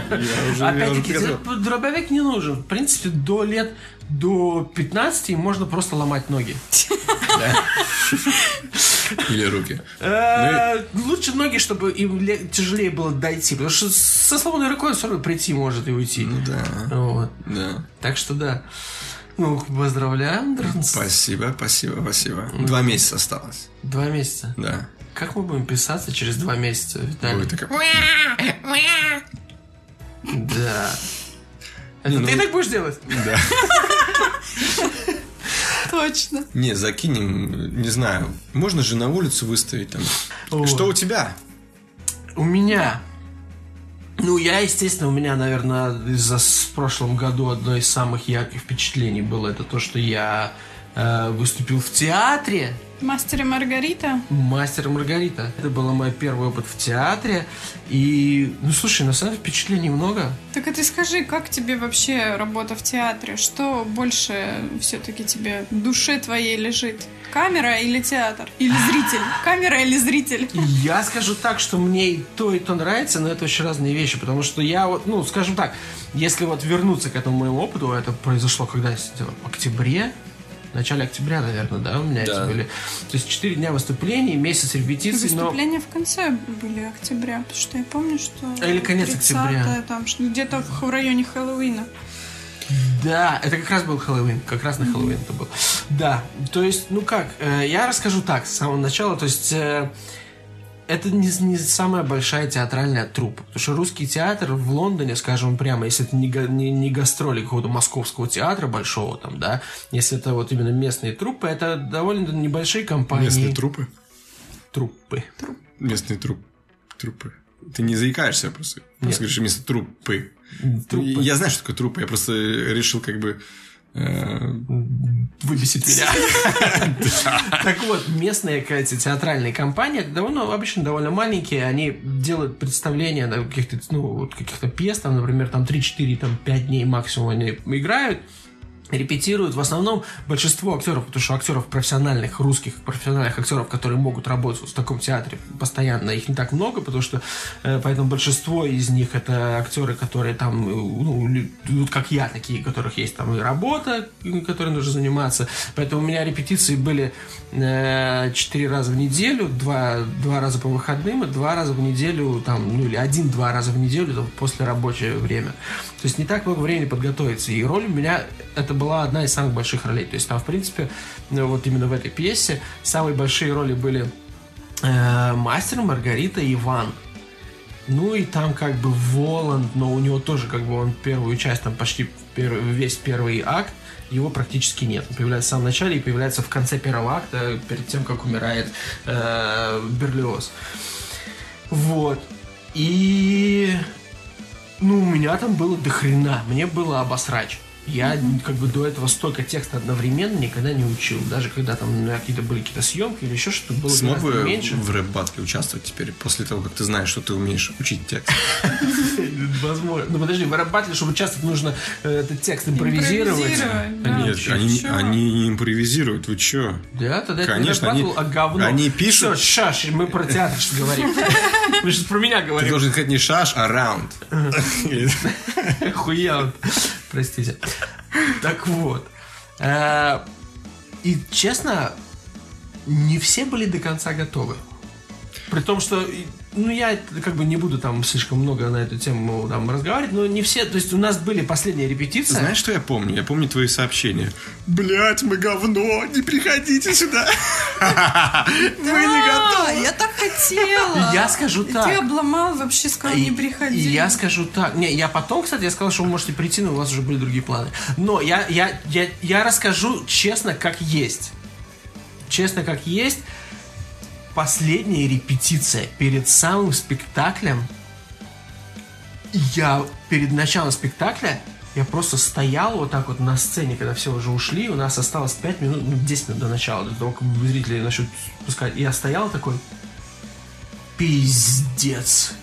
Speaker 3: Я уже,
Speaker 1: Опять-таки, дробовик не нужен. В принципе, до лет до 15 им можно просто ломать ноги.
Speaker 3: Или руки.
Speaker 1: Э, Лучше ноги, чтобы им ле- тяжелее было дойти. Потому что со сломанной рукой все равно прийти может и уйти.
Speaker 3: Ну да. Да.
Speaker 1: Так что да. Ну, поздравляем, Дранс.
Speaker 3: Спасибо, спасибо, спасибо. Два месяца осталось.
Speaker 1: Два месяца.
Speaker 3: Да.
Speaker 1: Как мы будем писаться через два месяца, Виталий?
Speaker 3: Будет такая...
Speaker 1: Да. Это
Speaker 3: Не, ну-
Speaker 1: ты так будешь делать?
Speaker 3: Да.
Speaker 2: Точно.
Speaker 3: Не, закинем, не знаю. Можно же на улицу выставить там.
Speaker 1: О.
Speaker 3: Что у тебя?
Speaker 1: У меня. Ну, я, естественно, у меня, наверное, из-за в прошлом году одно из самых ярких впечатлений было это то, что я э, выступил в театре.
Speaker 2: Мастер и Маргарита.
Speaker 1: Мастер и Маргарита. Это был мой первый опыт в театре. И, ну, слушай, на самом деле впечатлений много.
Speaker 2: Так а ты скажи, как тебе вообще работа в театре? Что больше все-таки тебе в душе твоей лежит? Камера или театр? Или зритель? Камера или зритель?
Speaker 1: Я скажу так, что мне и то, и то нравится, но это очень разные вещи, потому что я вот, ну, скажем так, если вот вернуться к этому моему опыту, это произошло когда я сидел в октябре, в начале октября, наверное, да, у меня эти
Speaker 3: Да.
Speaker 1: были. То есть 4 дня выступлений, месяц репетиций, но...
Speaker 2: Выступления в конце были октября, потому что я помню, что...
Speaker 1: А Или конец
Speaker 2: 30-е,
Speaker 1: октября.
Speaker 2: Там, где-то в, районе Хэллоуина.
Speaker 1: Да, это как раз был Хэллоуин, как раз на Хэллоуин это был. Да, то есть, ну как, э, я расскажу так, с самого начала, то есть... это не, не самая большая театральная труппа. Потому что русский театр в Лондоне, скажем прямо, если это не, не, не гастроли какого-то московского театра большого там, да, если это вот именно местные труппы, это довольно небольшие компании.
Speaker 3: Местные трупы?
Speaker 1: труппы.
Speaker 3: Местные труп... трупы. Ты не заикаешься просто. Просто говоришь вместо трупы.
Speaker 1: Труппы.
Speaker 3: Я знаю, что такое трупы. Я просто решил как бы э,
Speaker 1: выбесит меня. Так вот, местные эти театральные компании, довольно, обычно довольно маленькие, они делают представления на каких-то, ну, вот каких-то пьес, там, например, там 3-4, там 5 дней максимум они играют, репетируют в основном большинство актеров, потому что актеров профессиональных, русских профессиональных актеров, которые могут работать в таком театре постоянно, их не так много, потому что э, поэтому большинство из них это актеры, которые там, э, ну, как я, такие, у которых есть там и работа, которой нужно заниматься. Поэтому у меня репетиции были э, четыре раза в неделю, два, два раза по выходным и два раза в неделю, там, ну или один-два раза в неделю там, после рабочего время. То есть не так много времени подготовиться. И роль у меня это была одна из самых больших ролей. То есть там, в принципе, вот именно в этой пьесе самые большие роли были э, Мастер, Маргарита и Иван. Ну и там как бы Воланд, но у него тоже как бы он первую часть, там почти первый, весь первый акт, его практически нет. Он появляется в самом начале и появляется в конце первого акта, перед тем, как умирает э, Берлиоз. Вот. И ну, у меня там было дохрена. Мне было обосрать. Я как бы до этого столько текста одновременно никогда не учил. Даже когда там ну, какие-то были какие-то съемки или еще что-то было
Speaker 3: Смог бы меньше. в рэп-батле участвовать теперь, после того, как ты знаешь, что ты умеешь учить текст?
Speaker 1: Возможно. Ну подожди, в рэп-батле, чтобы участвовать, нужно э, этот текст импровизировать.
Speaker 3: Нет, они, не импровизируют, вы чё?
Speaker 1: Да, тогда
Speaker 3: Конечно, они,
Speaker 1: а говно.
Speaker 3: Они пишут...
Speaker 1: Все, шаш, мы про театр что говорим. Мы сейчас про меня говорим.
Speaker 3: Ты должен сказать не шаш, а раунд.
Speaker 1: Хуя. Простите. Так вот. Э, и честно, не все были до конца готовы. При том, что ну, я как бы не буду там слишком много на эту тему там разговаривать, но не все, то есть у нас были последние репетиции.
Speaker 3: Знаешь, что я помню? Я помню твои сообщения. Блять, мы говно, не приходите сюда.
Speaker 2: Мы не готовы. я так хотела.
Speaker 1: Я скажу так.
Speaker 2: Ты обломал, вообще сказал, не приходи.
Speaker 1: Я скажу так. Не, я потом, кстати, я сказал, что вы можете прийти, но у вас уже были другие планы. Но я, я, я, я расскажу честно, как есть. Честно, как есть последняя репетиция перед самым спектаклем, я перед началом спектакля я просто стоял вот так вот на сцене, когда все уже ушли, у нас осталось 5 минут, ну, 10 минут до начала, до того, как зрители начнут пускать. Я стоял такой, пиздец.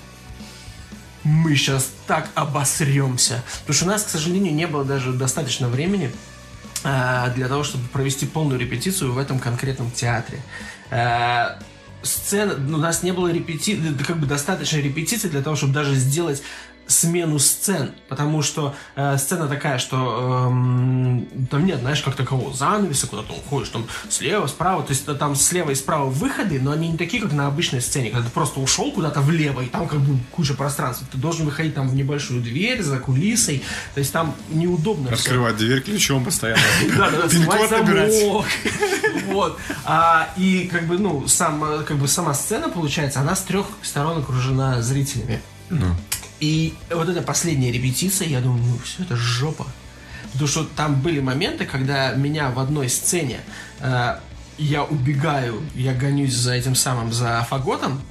Speaker 1: Мы сейчас так обосремся. Потому что у нас, к сожалению, не было даже достаточно времени э, для того, чтобы провести полную репетицию в этом конкретном театре. Э, сцена, у нас не было репети... как бы достаточно репетиции для того, чтобы даже сделать смену сцен, потому что э, сцена такая, что э, там нет, знаешь, как такового занавеса, куда ты уходишь, там слева, справа, то есть там слева и справа выходы, но они не такие, как на обычной сцене, когда ты просто ушел куда-то влево, и там как бы куча пространства, ты должен выходить там в небольшую дверь за кулисой, то есть там неудобно
Speaker 3: Открывать дверь ключом постоянно.
Speaker 1: Да, да, да, замок. Вот. А, и как бы, ну, сам, как бы сама сцена, получается, она с трех сторон окружена зрителями. Ну. И вот эта последняя репетиция, я думаю, ну все, это жопа. Потому что там были моменты, когда меня в одной сцене э, я убегаю, я гонюсь за этим самым, за фаготом.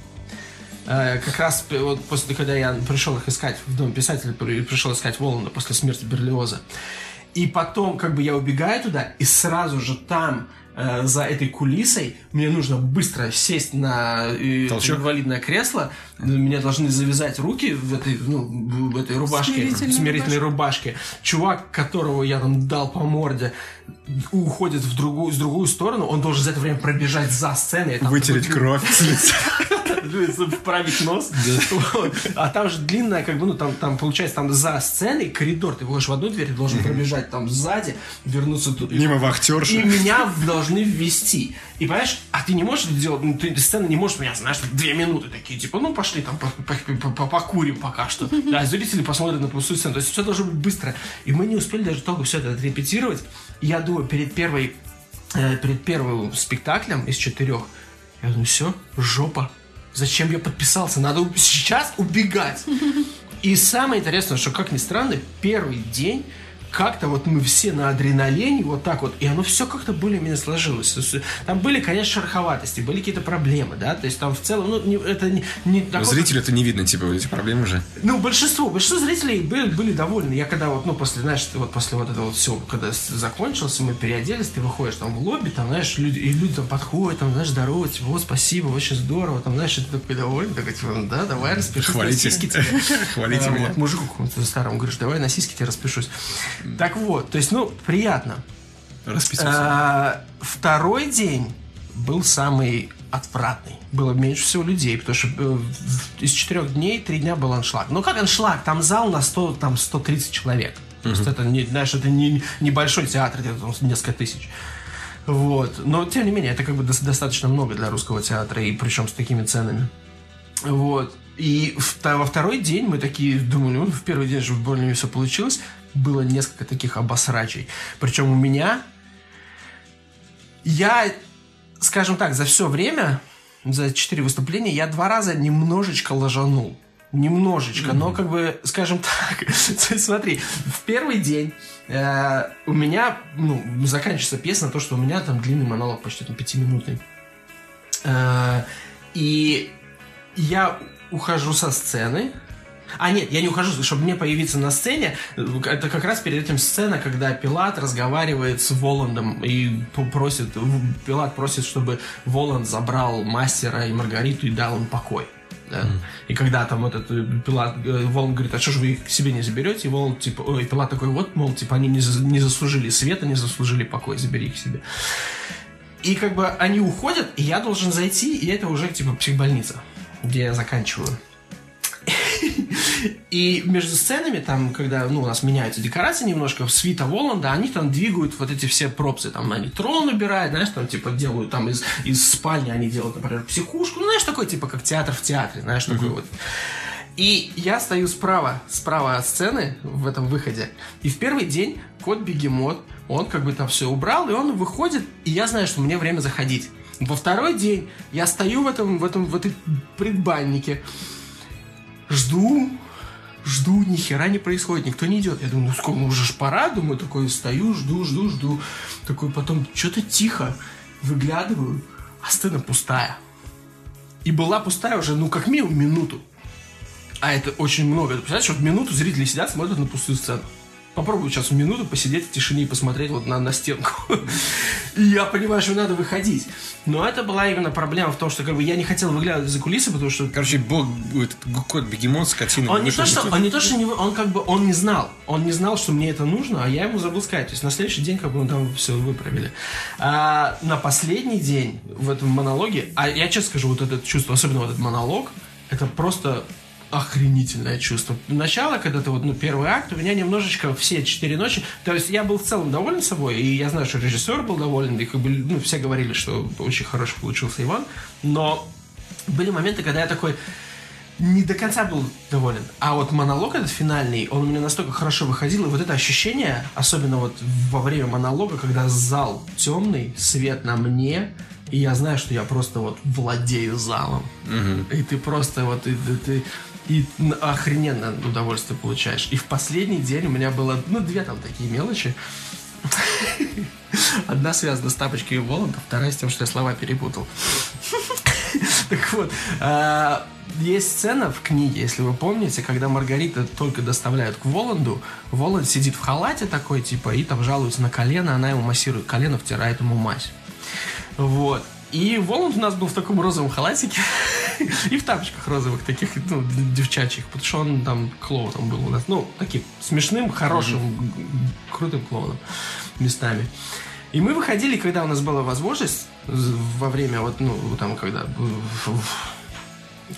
Speaker 1: Э, как раз вот после, когда я пришел их искать в дом писателя, пришел искать Воланда после смерти Берлиоза. И потом, как бы я убегаю туда, и сразу же там Э, за этой кулисой, мне нужно быстро сесть на э, инвалидное кресло, меня должны завязать руки в этой, ну, в этой рубашке, смирительной, смирительной рубашке. рубашке. Чувак, которого я там дал по морде, уходит в другую, в другую сторону, он должен за это время пробежать за сценой.
Speaker 3: Вытереть кровь с лица.
Speaker 1: Вправить нос. А там же длинная, как бы, ну, там, там, получается, там за сценой коридор. Ты выходишь в одну дверь, должен пробежать там сзади, вернуться тут.
Speaker 3: Мимо вахтерши.
Speaker 1: И меня должны ввести. И понимаешь, а ты не можешь делать, ну, ты сцена не можешь меня, знаешь, две минуты такие, типа, ну, пошли там покурим пока что. Да, зрители посмотрят на пустую сцену. То есть все должно быть быстро. И мы не успели даже только все это отрепетировать. Я думаю, перед первой э, перед первым спектаклем из четырех, я думаю, все, жопа, Зачем я подписался? Надо сейчас убегать. И самое интересное, что, как ни странно, первый день как-то вот мы все на адреналине, вот так вот, и оно все как-то более-менее сложилось. Там были, конечно, шероховатости, были какие-то проблемы, да, то есть там в целом, ну, не, это не... не
Speaker 3: Зрителю это не видно, типа, эти проблемы уже.
Speaker 1: Ну, большинство, большинство зрителей были, были довольны. Я когда вот, ну, после, знаешь, вот после вот этого вот всего, когда закончилось, мы переоделись, ты выходишь там в лобби, там, знаешь, люди, и люди там подходят, там, знаешь, здороваются, типа, вот, спасибо, очень здорово, там, знаешь, ты такой довольный, такой, типа, ну да, давай распишись
Speaker 3: Хвалите.
Speaker 1: на сиськи тебе.
Speaker 3: Хвалите
Speaker 1: А,
Speaker 3: меня.
Speaker 1: Вот, мужику какому-то старому говоришь, давай на сиськи тебе распишусь. Так вот, то есть, ну, приятно.
Speaker 3: Расписывался.
Speaker 1: А, Второй день был самый отвратный. Было меньше всего людей, потому что э, из четырех дней три дня был аншлаг. Ну как аншлаг? Там зал на 100, там 130 человек. То есть это, не, знаешь, это не небольшой театр, где там несколько тысяч. Вот. Но, тем не менее, это как бы дос- достаточно много для русского театра, и причем с такими ценами. Вот. И во второй день мы такие думали, ну, в первый день же более-менее все получилось. Было несколько таких обосрачей. Причем у меня... Я, скажем так, за все время, за четыре выступления, я два раза немножечко ложанул. Немножечко, но как бы, скажем так, смотри, в первый день э, у меня, ну, заканчивается песня то, что у меня там длинный монолог, почти там пятиминутный. Э, и я ухожу со сцены. А нет, я не ухожу, чтобы мне появиться на сцене. Это как раз перед этим сцена, когда Пилат разговаривает с Воландом и просит, Пилат просит, чтобы Воланд забрал мастера и Маргариту и дал им покой. да. И когда там этот э, Пилат, э, Воланд говорит, а что же вы их к себе не заберете? И Воланд, типа, ой, Пилат такой, вот, мол, типа, они не, не заслужили света, не заслужили покой, забери их себе. И как бы они уходят, и я должен зайти, и это уже типа психбольница, где я заканчиваю. И между сценами, там, когда ну, у нас меняются декорации немножко, в свита Воланда, они там двигают вот эти все пропсы. Там они трон убирают, знаешь, там типа делают там из, из спальни, они делают, например, психушку. Ну, знаешь, такой типа как театр в театре, знаешь, такой вот. И я стою справа, справа от сцены в этом выходе. И в первый день кот Бегемот, он как бы там все убрал, и он выходит, и я знаю, что мне время заходить. Во второй день я стою в этом, в этом, в этой предбаннике, жду, жду, ни хера не происходит, никто не идет. Я думаю, ну сколько, уже ж пора, думаю, такой стою, жду, жду, жду. Такой потом, что-то тихо, выглядываю, а сцена пустая. И была пустая уже, ну, как минимум минуту. А это очень много. Ты представляешь, вот минуту зрители сидят, смотрят на пустую сцену. Попробуй сейчас минуту посидеть в тишине и посмотреть вот на, на стенку. И я понимаю, что надо выходить. Но это была именно проблема в том, что как бы я не хотел выглядывать за кулисы, потому что
Speaker 3: Короче, бог, кот бегемот, скотина.
Speaker 1: он не то, что, он не то, что не, он как бы, он не знал. Он не знал, что мне это нужно, а я ему забыл сказать. То есть на следующий день как бы мы там все выправили. А на последний день в этом монологе, а я честно скажу, вот это чувство, особенно вот этот монолог, это просто охренительное чувство. Начало, когда ты вот, ну, первый акт, у меня немножечко все четыре ночи, то есть я был в целом доволен собой, и я знаю, что режиссер был доволен, и как бы, ну, все говорили, что очень хороший получился Иван, но были моменты, когда я такой, не до конца был доволен. А вот монолог этот финальный, он у меня настолько хорошо выходил, и вот это ощущение, особенно вот во время монолога, когда зал темный, свет на мне, и я знаю, что я просто вот владею залом. И ты просто вот, и, ты- ты и охрененно удовольствие получаешь. И в последний день у меня было, ну, две там такие мелочи. Одна связана с тапочкой Воланда, вторая с тем, что я слова перепутал. Так вот, а, есть сцена в книге, если вы помните, когда Маргарита только доставляют к Воланду, Воланд сидит в халате такой, типа, и там жалуется на колено, она ему массирует колено, втирает ему мазь. Вот. И Воланд у нас был в таком розовом халатике и в тапочках розовых, таких, ну, девчачьих, потому что он там клоуном был у нас. Ну, таким смешным, хорошим, крутым клоуном местами. И мы выходили, когда у нас была возможность, во время вот, ну, там, когда,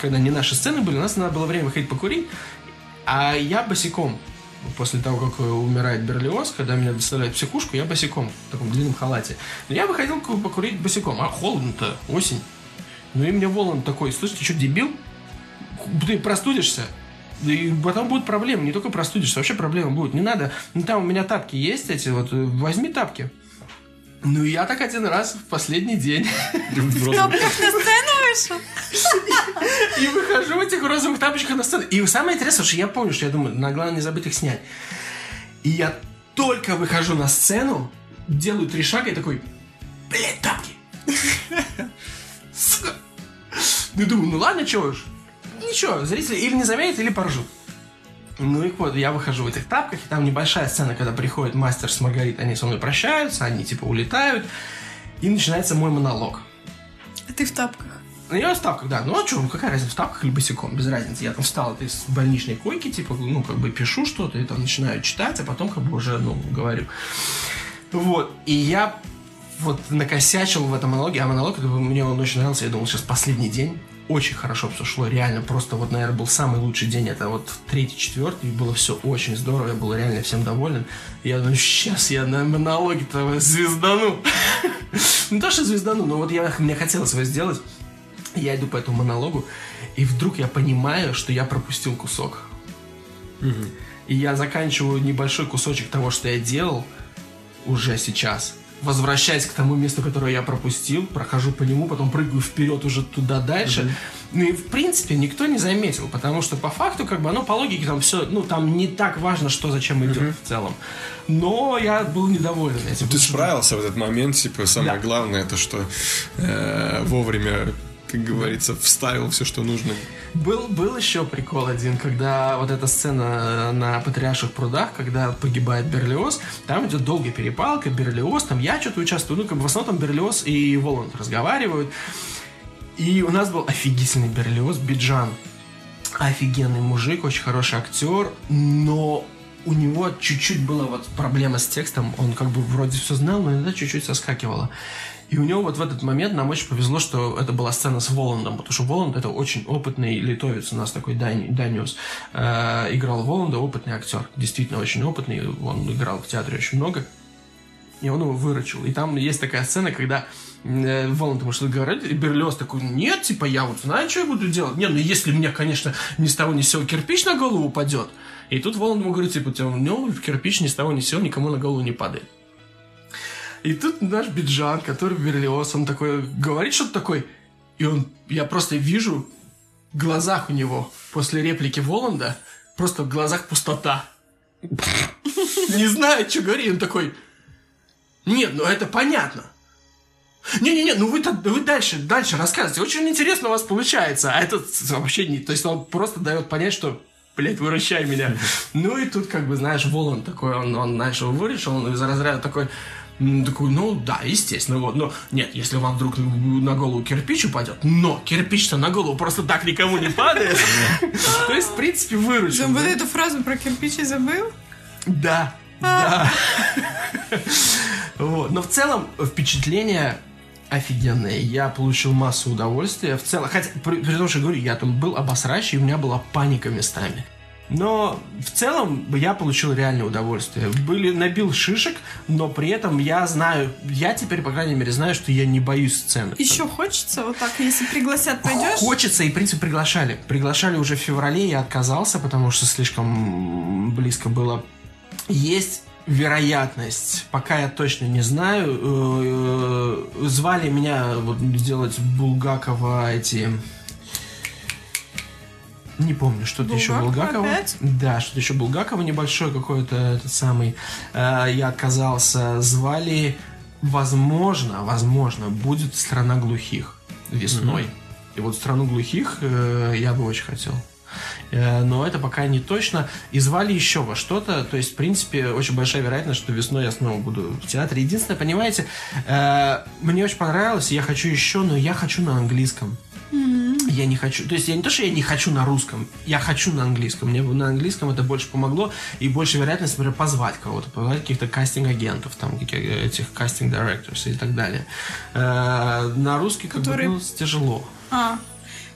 Speaker 1: когда не наши сцены были, у нас надо было время выходить покурить, а я босиком, после того, как умирает Берлиоз, когда меня доставляют в психушку, я босиком, в таком длинном халате. Но я выходил ку- покурить босиком, а холодно-то, осень. Ну и мне Воланд такой, слышь, ты что, дебил? Ты простудишься? Да И потом будут проблемы, не только простудишься, вообще проблемы будут. Не надо, ну там у меня тапки есть эти, вот э, возьми тапки. Ну, и я так один раз в последний день
Speaker 2: Ну, вышел?
Speaker 1: и выхожу в этих розовых тапочках на сцену. И самое интересное, что я помню, что я думаю, на главное не забыть их снять. И я только выхожу на сцену, делаю три шага и такой, блядь, тапки. Сука. Ну, думаю, ну ладно, чего уж. Ничего, зрители или не заметят, или поржут. Ну и вот, я выхожу в этих тапках, и там небольшая сцена, когда приходит мастер с Маргаритой, они со мной прощаются, они типа улетают, и начинается мой монолог.
Speaker 2: А ты в тапках.
Speaker 1: Ну, я в тапках, да. Ну, а что, какая разница, в тапках или босиком, без разницы. Я там встал из больничной койки, типа, ну, как бы пишу что-то, и там начинаю читать, а потом как бы уже, ну, говорю. Вот. И я вот накосячил в этом монологе, а монолог, это, мне он очень нравился, я думал, сейчас последний день, очень хорошо все шло, реально, просто вот, наверное, был самый лучший день, это вот третий, четвертый, было все очень здорово, я был реально всем доволен. Я думаю, сейчас я на монологе-то звездану. Не то, что звездану, но вот я, мне хотелось его сделать. Я иду по этому монологу, и вдруг я понимаю, что я пропустил кусок. И я заканчиваю небольшой кусочек того, что я делал уже сейчас. Возвращаясь к тому месту, которое я пропустил, прохожу по нему, потом прыгаю вперед уже туда дальше. Ну и в принципе никто не заметил, потому что по факту, как бы оно по логике там все, ну там не так важно, что зачем идет в целом. Но я был недоволен этим.
Speaker 3: Ты справился в этот момент, типа, самое
Speaker 1: Да.
Speaker 3: главное, это что э, вовремя, как говорится, вставил все, что нужно.
Speaker 1: Был, был еще прикол один, когда вот эта сцена на Патриарших прудах, когда погибает Берлиоз, там идет долгая перепалка, Берлиоз, там я что-то участвую, ну, как бы в основном там Берлиоз и Воланд разговаривают. И у нас был офигительный Берлиоз, Биджан. Офигенный мужик, очень хороший актер, но у него чуть-чуть была вот проблема с текстом, он как бы вроде все знал, но иногда чуть-чуть соскакивало. И у него вот в этот момент нам очень повезло, что это была сцена с Воландом, потому что Воланд это очень опытный литовец, у нас такой Дани- Даниус. Э, играл Воланда, опытный актер, действительно очень опытный, он играл в театре очень много. И он его выручил. И там есть такая сцена, когда э, Воланд ему что-то говорит, и Берлиоз такой, нет, типа, я вот знаю, что я буду делать. Не, ну если мне, конечно, ни с того ни с сего кирпич на голову упадет. И тут Воланд ему говорит, типа, у него кирпич ни с того ни с сего никому на голову не падает. И тут наш Биджан, который Берлиоз, он такой говорит что-то такое, и он, я просто вижу в глазах у него после реплики Воланда просто в глазах пустота. Не знаю, что говорит, он такой, нет, ну это понятно. Не-не-не, ну вы, вы дальше, дальше рассказывайте. Очень интересно у вас получается. А этот вообще не... То есть он просто дает понять, что блядь, выращай меня. Ну и тут, как бы, знаешь, Волан такой, он, он знаешь, его выращил, он из разряда такой, такой, ну да, естественно, вот, но нет, если вам вдруг на голову кирпич упадет, но кирпич-то на голову просто так никому не падает. То есть, в принципе, выручил.
Speaker 2: Вот эту фразу про кирпичи забыл?
Speaker 1: Да, да. Вот. Но в целом впечатление офигенное. Я получил массу удовольствия. В целом, хотя, при, при том, что я говорю, я там был обосращий, и у меня была паника местами. Но в целом я получил реальное удовольствие. Были, набил шишек, но при этом я знаю, я теперь, по крайней мере, знаю, что я не боюсь сцены.
Speaker 2: Еще хочется вот так, если пригласят, пойдешь?
Speaker 1: Хочется, и, в принципе, приглашали. Приглашали уже в феврале, я отказался, потому что слишком близко было. Есть вероятность, пока я точно не знаю, э, э, звали меня вот делать Булгакова эти... Не помню, что-то еще
Speaker 2: Булгакова опять?
Speaker 1: Да, что-то еще Булгакова небольшой какой-то этот самый. Э, я отказался. Звали, возможно, возможно, будет «Страна глухих» весной. И вот «Страну глухих» э, я бы очень хотел. Э, Но это пока не точно. И звали еще во что-то. То есть, в принципе, очень большая вероятность, что весной я снова буду в театре. Единственное, понимаете, э, мне очень понравилось, я хочу еще, но я хочу на английском. Я не хочу. То есть я не то, что я не хочу на русском, я хочу на английском. Мне на английском это больше помогло и больше вероятность, например, позвать кого-то, позвать каких-то кастинг-агентов, там, каких- этих кастинг-директоров и так далее. Э, на русский как
Speaker 2: Которые-
Speaker 1: бы ну, тяжело.
Speaker 2: А,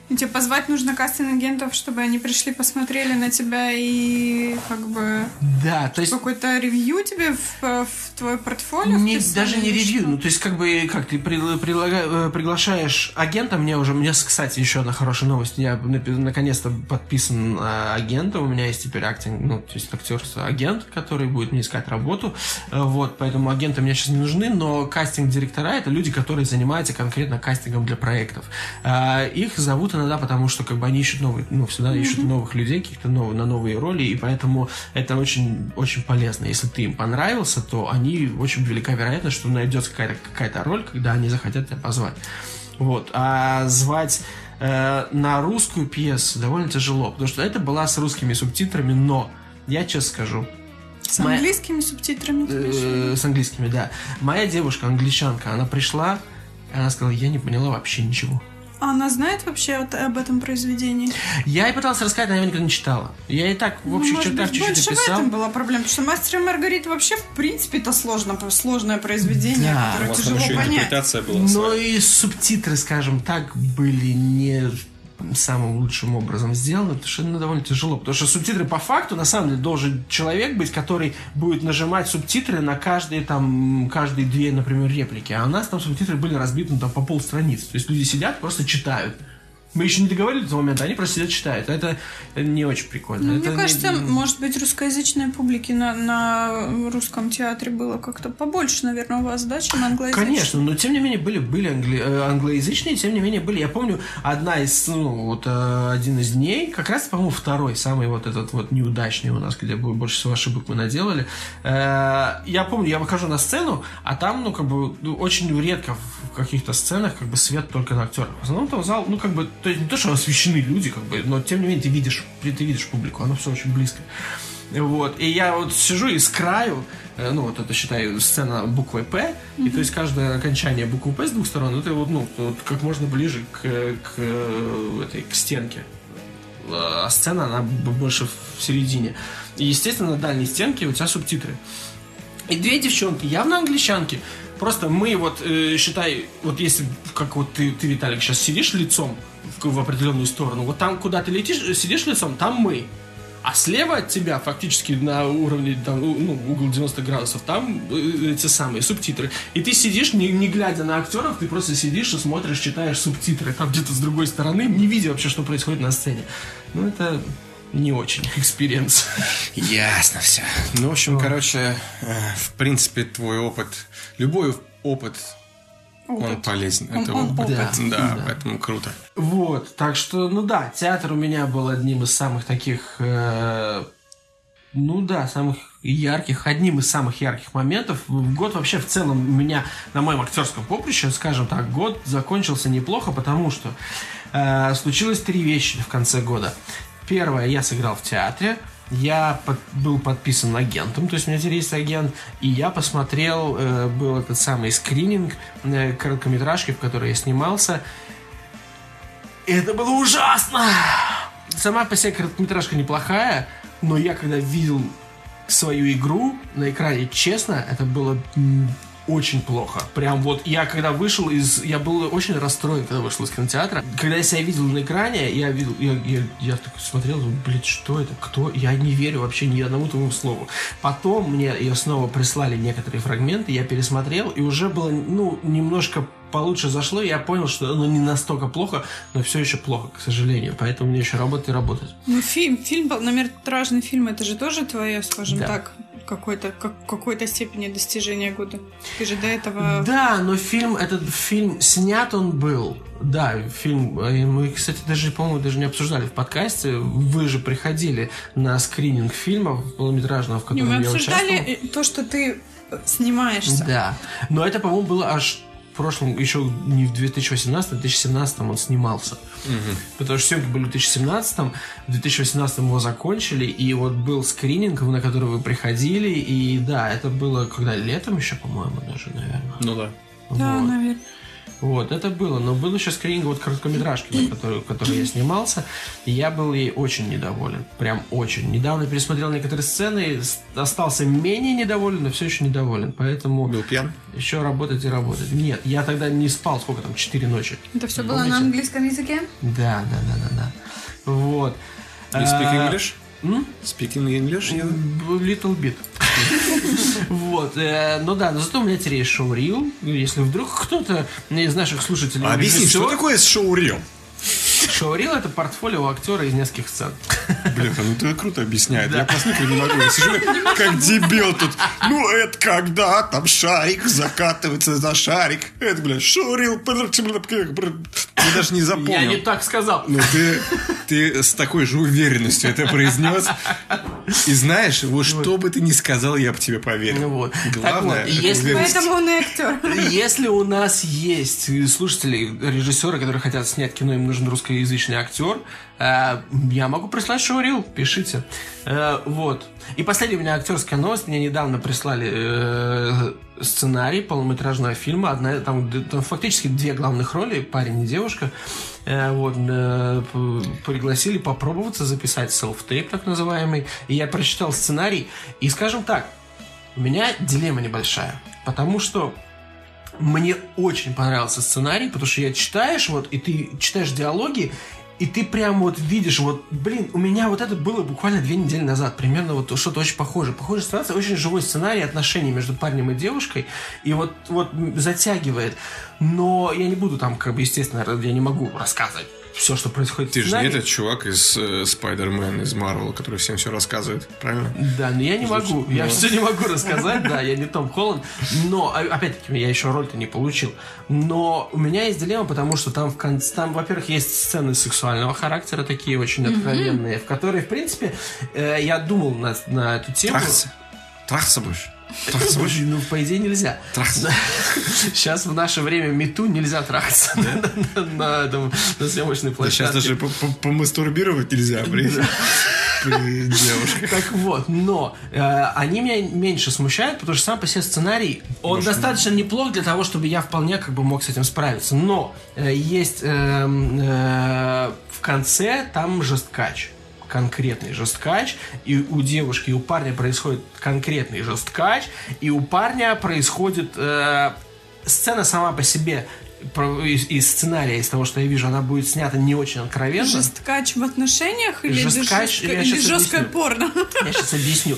Speaker 2: и тебе позвать нужно кастинг-агентов, чтобы они пришли, посмотрели на тебя и как бы
Speaker 1: Да, то есть
Speaker 2: какой-то ревью тебе в, в твой портфолио
Speaker 1: Не, даже не ревью,
Speaker 2: что?
Speaker 1: ну то есть как бы как ты прилага- э, приглашаешь агента, мне уже, мне, кстати, еще одна хорошая новость, я наконец-то подписан э, агентом, у меня есть теперь актинг, ну то есть актерство агент, который будет мне искать работу, Э, вот, поэтому агенты мне сейчас не нужны, но кастинг-директора это люди, которые занимаются конкретно кастингом для проектов. Их зовут естественно, да, потому что как бы они ищут новые, ну, всегда ищут новых людей, каких-то новых, на новые роли, и поэтому это очень, очень полезно. Если ты им понравился, то они очень велика вероятность, что найдется какая-то какая роль, когда они захотят тебя позвать. Вот. А звать э, на русскую пьесу довольно тяжело, потому что это была с русскими субтитрами, но я честно скажу,
Speaker 2: С
Speaker 1: Моя-
Speaker 2: английскими субтитрами?
Speaker 1: Э, с английскими, да. Моя девушка, англичанка, она пришла, и она сказала, я не поняла вообще ничего.
Speaker 2: А Она знает вообще вот об этом произведении?
Speaker 1: Я ей пытался рассказать, она его никогда не читала. Я и так в
Speaker 2: Ну,
Speaker 1: общих
Speaker 2: может
Speaker 1: чертах чуть-чуть
Speaker 2: больше в
Speaker 1: описал.
Speaker 2: этом была проблема, потому что «Мастер и Маргарита» вообще, в принципе, это сложно, сложное произведение,
Speaker 1: Да.
Speaker 3: У
Speaker 2: которое тяжело
Speaker 3: еще
Speaker 2: понять.
Speaker 3: интерпретация была.
Speaker 1: Но
Speaker 3: своя.
Speaker 1: и субтитры, скажем так, были не самым лучшим образом сделаны, потому что ну, довольно тяжело. Потому что субтитры по факту, на самом деле, должен человек быть, который будет нажимать субтитры на каждые там, каждые две, например, реплики. А у нас там субтитры были разбиты ну, там, по полстраницы. То есть люди сидят, просто читают. Мы еще не договорились до этого момента, они просто сидят читают. Это не очень прикольно.
Speaker 2: Ну,
Speaker 1: Это
Speaker 2: Мне
Speaker 1: не-
Speaker 2: кажется, может быть, русскоязычной публики на, на русском театре было как-то побольше, наверное, у вас, да, чем англоязычной?
Speaker 1: Конечно, но тем не менее были, были англи- э, англоязычные, тем не менее были. Я помню, одна из, ну, вот э, один из дней, как раз, по-моему, второй, самый вот этот вот неудачный у нас, где было больше всего ошибок мы наделали. Э, я помню, я выхожу на сцену, а там, ну, как бы, ну, очень редко в каких-то сценах, как бы, свет только на актерах. В основном там зал, ну, как бы, то есть не то, что освещены люди, как бы, но тем не менее ты видишь, ты видишь публику, оно все очень близко. Вот. И я вот сижу и с краю, э, ну, вот это, считаю, сцена буквой «П», и то есть каждое окончание буквы «П» с двух сторон, это вот, ну, вот как можно ближе к, к э, этой, к стенке. А сцена, она больше в середине. И, естественно, на дальней стенке у тебя субтитры. И две девчонки, явно англичанки. Просто мы вот, э, считай, вот если, как вот ты, ты, Виталик, сейчас сидишь лицом в, определенную сторону, вот там, куда ты летишь, сидишь лицом, там мы. А слева от тебя, фактически на уровне, там, ну, угол 90 градусов, там э, эти самые субтитры. И ты сидишь, не, не глядя на актеров, ты просто сидишь и смотришь, читаешь субтитры. Там где-то с другой стороны, не видя вообще, что происходит на сцене. Ну, это не очень experience.
Speaker 3: Ясно все. Ну, в общем, короче, э, в принципе, твой опыт, любой опыт, он
Speaker 2: Опыт.
Speaker 3: полезен.
Speaker 2: Он-
Speaker 3: Это
Speaker 2: он
Speaker 3: опыт.
Speaker 2: опыт.
Speaker 3: Да,
Speaker 1: Да.
Speaker 3: поэтому круто.
Speaker 1: Вот, так что, ну да, театр у меня был одним из самых таких, э, ну да, самых ярких, одним из самых ярких моментов. Год вообще в целом у меня на моем актерском поприще, скажем так, год закончился неплохо, потому что э, случилось три вещи в конце года. Первое, я сыграл в театре, я под- был подписан агентом, то есть у меня теперь есть агент, и я посмотрел, э, был этот самый скрининг э, короткометражки, в которой я снимался, и это было ужасно! Сама по себе короткометражка неплохая, но я когда видел свою игру на экране, честно, это было очень плохо. Прям вот я когда вышел из... Я был очень расстроен, когда вышел из кинотеатра. Когда я себя видел на экране, я видел... Я, я, я так смотрел, думаю, блин, что это? Кто? Я не верю вообще ни одному твоему слову. Потом мне ее снова прислали некоторые фрагменты, я пересмотрел, и уже было, ну, немножко получше зашло, я понял, что оно не настолько плохо, но все еще плохо, к сожалению. Поэтому мне еще работать и работать.
Speaker 2: Ну, фильм, фильм, полнометражный фильм, это же тоже твое, скажем
Speaker 1: Да.
Speaker 2: так, какой-то, как, какой-то степени достижения года. Ты же до этого...
Speaker 1: Да, но фильм, этот фильм снят он был. Да, фильм, э, мы, кстати, даже, по-моему, даже не обсуждали в подкасте. Вы же приходили на скрининг фильма полнометражного, в
Speaker 2: Не,
Speaker 1: котором
Speaker 2: мы
Speaker 1: я
Speaker 2: обсуждали
Speaker 1: участвовал.
Speaker 2: то, что ты э, снимаешься.
Speaker 1: Да. Но это, по-моему, было аж прошлом, еще не в 2018, а в 2017 он снимался. Потому что съемки были в 2017, в 2018 его закончили, и вот был скрининг, на который вы приходили, и да, это было когда летом еще, по-моему, даже, наверное.
Speaker 3: Ну да.
Speaker 2: Да,
Speaker 1: Вот.
Speaker 2: наверное.
Speaker 1: Вот, это было. Но был еще скрининг вот короткометражки, на которую, которой я снимался, и я был ей очень недоволен. Прям очень. Недавно пересмотрел некоторые сцены, остался менее недоволен, но все еще недоволен. Поэтому
Speaker 3: Был пьян?
Speaker 1: еще работать и работать. Нет, я тогда не спал, сколько там, 4 ночи.
Speaker 2: Это все было
Speaker 1: Помните?
Speaker 2: на английском языке?
Speaker 1: Да, да, да, да, да. Вот.
Speaker 3: You speak
Speaker 1: А,
Speaker 3: English?
Speaker 1: М?
Speaker 3: Speaking English? you-
Speaker 1: Little bit. Вот. э, Ну да, но зато у меня теперь есть шоу-рил. Если вдруг кто-то из наших слушателей...
Speaker 3: А Объясни, что такое шоу-рил?
Speaker 1: Шоурил это портфолио актера из нескольких сцен.
Speaker 3: Бляха, ну ты круто объясняет. Я просто не могу. Я сижу как дебил тут. Ну, это когда там шарик закатывается за шарик. Это, блядь, шоурил. Я даже не запомнил.
Speaker 1: Я не так сказал.
Speaker 3: Ну, ты, ты с такой же уверенностью это произнес. И знаешь, вот что бы ты ни сказал, я бы тебе поверил.
Speaker 1: Ну вот.
Speaker 3: Главное,
Speaker 1: вот, если-.
Speaker 2: Поэтому он актер.
Speaker 1: Если у нас есть слушатели, режиссеры, которые хотят снять кино, им нужен русскоязычный актер, э, я могу прислать шоурил, пишите. Э, вот. И последняя у меня актерская новость. Мне недавно прислали э, сценарий полнометражного фильма. Одна, там, там фактически две главных роли, парень и девушка. Э, вот, э, пригласили попробоваться записать селф-тейп, так называемый. И я прочитал сценарий. И, скажем так, у меня дилемма небольшая. Потому что мне очень понравился сценарий, потому что я читаешь, вот, и ты читаешь диалоги, и ты прям вот видишь, вот, блин, у меня вот это было буквально две недели назад, примерно вот что-то очень похоже. Похожая ситуация, очень живой сценарий отношений между парнем и девушкой, и вот, вот затягивает. Но я не буду там, как бы, естественно, я не могу рассказывать все, что происходит
Speaker 3: Ты
Speaker 1: в
Speaker 3: же не этот чувак из э, Спайдермен, из Марвела, который всем все рассказывает, правильно?
Speaker 1: Да, но я не
Speaker 3: Звучит,
Speaker 1: могу. Я
Speaker 3: ну.
Speaker 1: все не могу рассказать, да, я не Том Холланд. Но, а- опять-таки, я еще роль-то не получил. Но у меня есть дилемма, потому что там, в конце, там, во-первых, есть сцены сексуального характера, такие очень откровенные, в которые, в принципе, э, я думал на, на эту тему.
Speaker 3: Трахаться. Трахаться будешь? Трахаться будешь?
Speaker 1: Ну, по идее, нельзя.
Speaker 3: Трахаться.
Speaker 1: Сейчас в наше время мету нельзя трахаться на, на этом- на съемочной
Speaker 3: Да сейчас
Speaker 1: площадке.
Speaker 3: даже по- по- помастурбировать нельзя при, при девушках.
Speaker 1: Так вот, но э, они меня меньше смущают, потому что сам по себе сценарий, он достаточно неплох для того, чтобы я вполне как бы мог с этим справиться. Но э, есть эм, э, в конце там жесткач конкретный жесткач, и у девушки, и у парня происходит конкретный жесткач, и у парня происходит э, сцена сама по себе из, из сценария, из того, что я вижу, она будет снята не очень откровенно.
Speaker 2: Жесткач в отношениях или
Speaker 1: Жесткач,
Speaker 2: жестко-
Speaker 1: я
Speaker 2: или жесткое
Speaker 1: объясню.
Speaker 2: порно?
Speaker 1: Я сейчас объясню.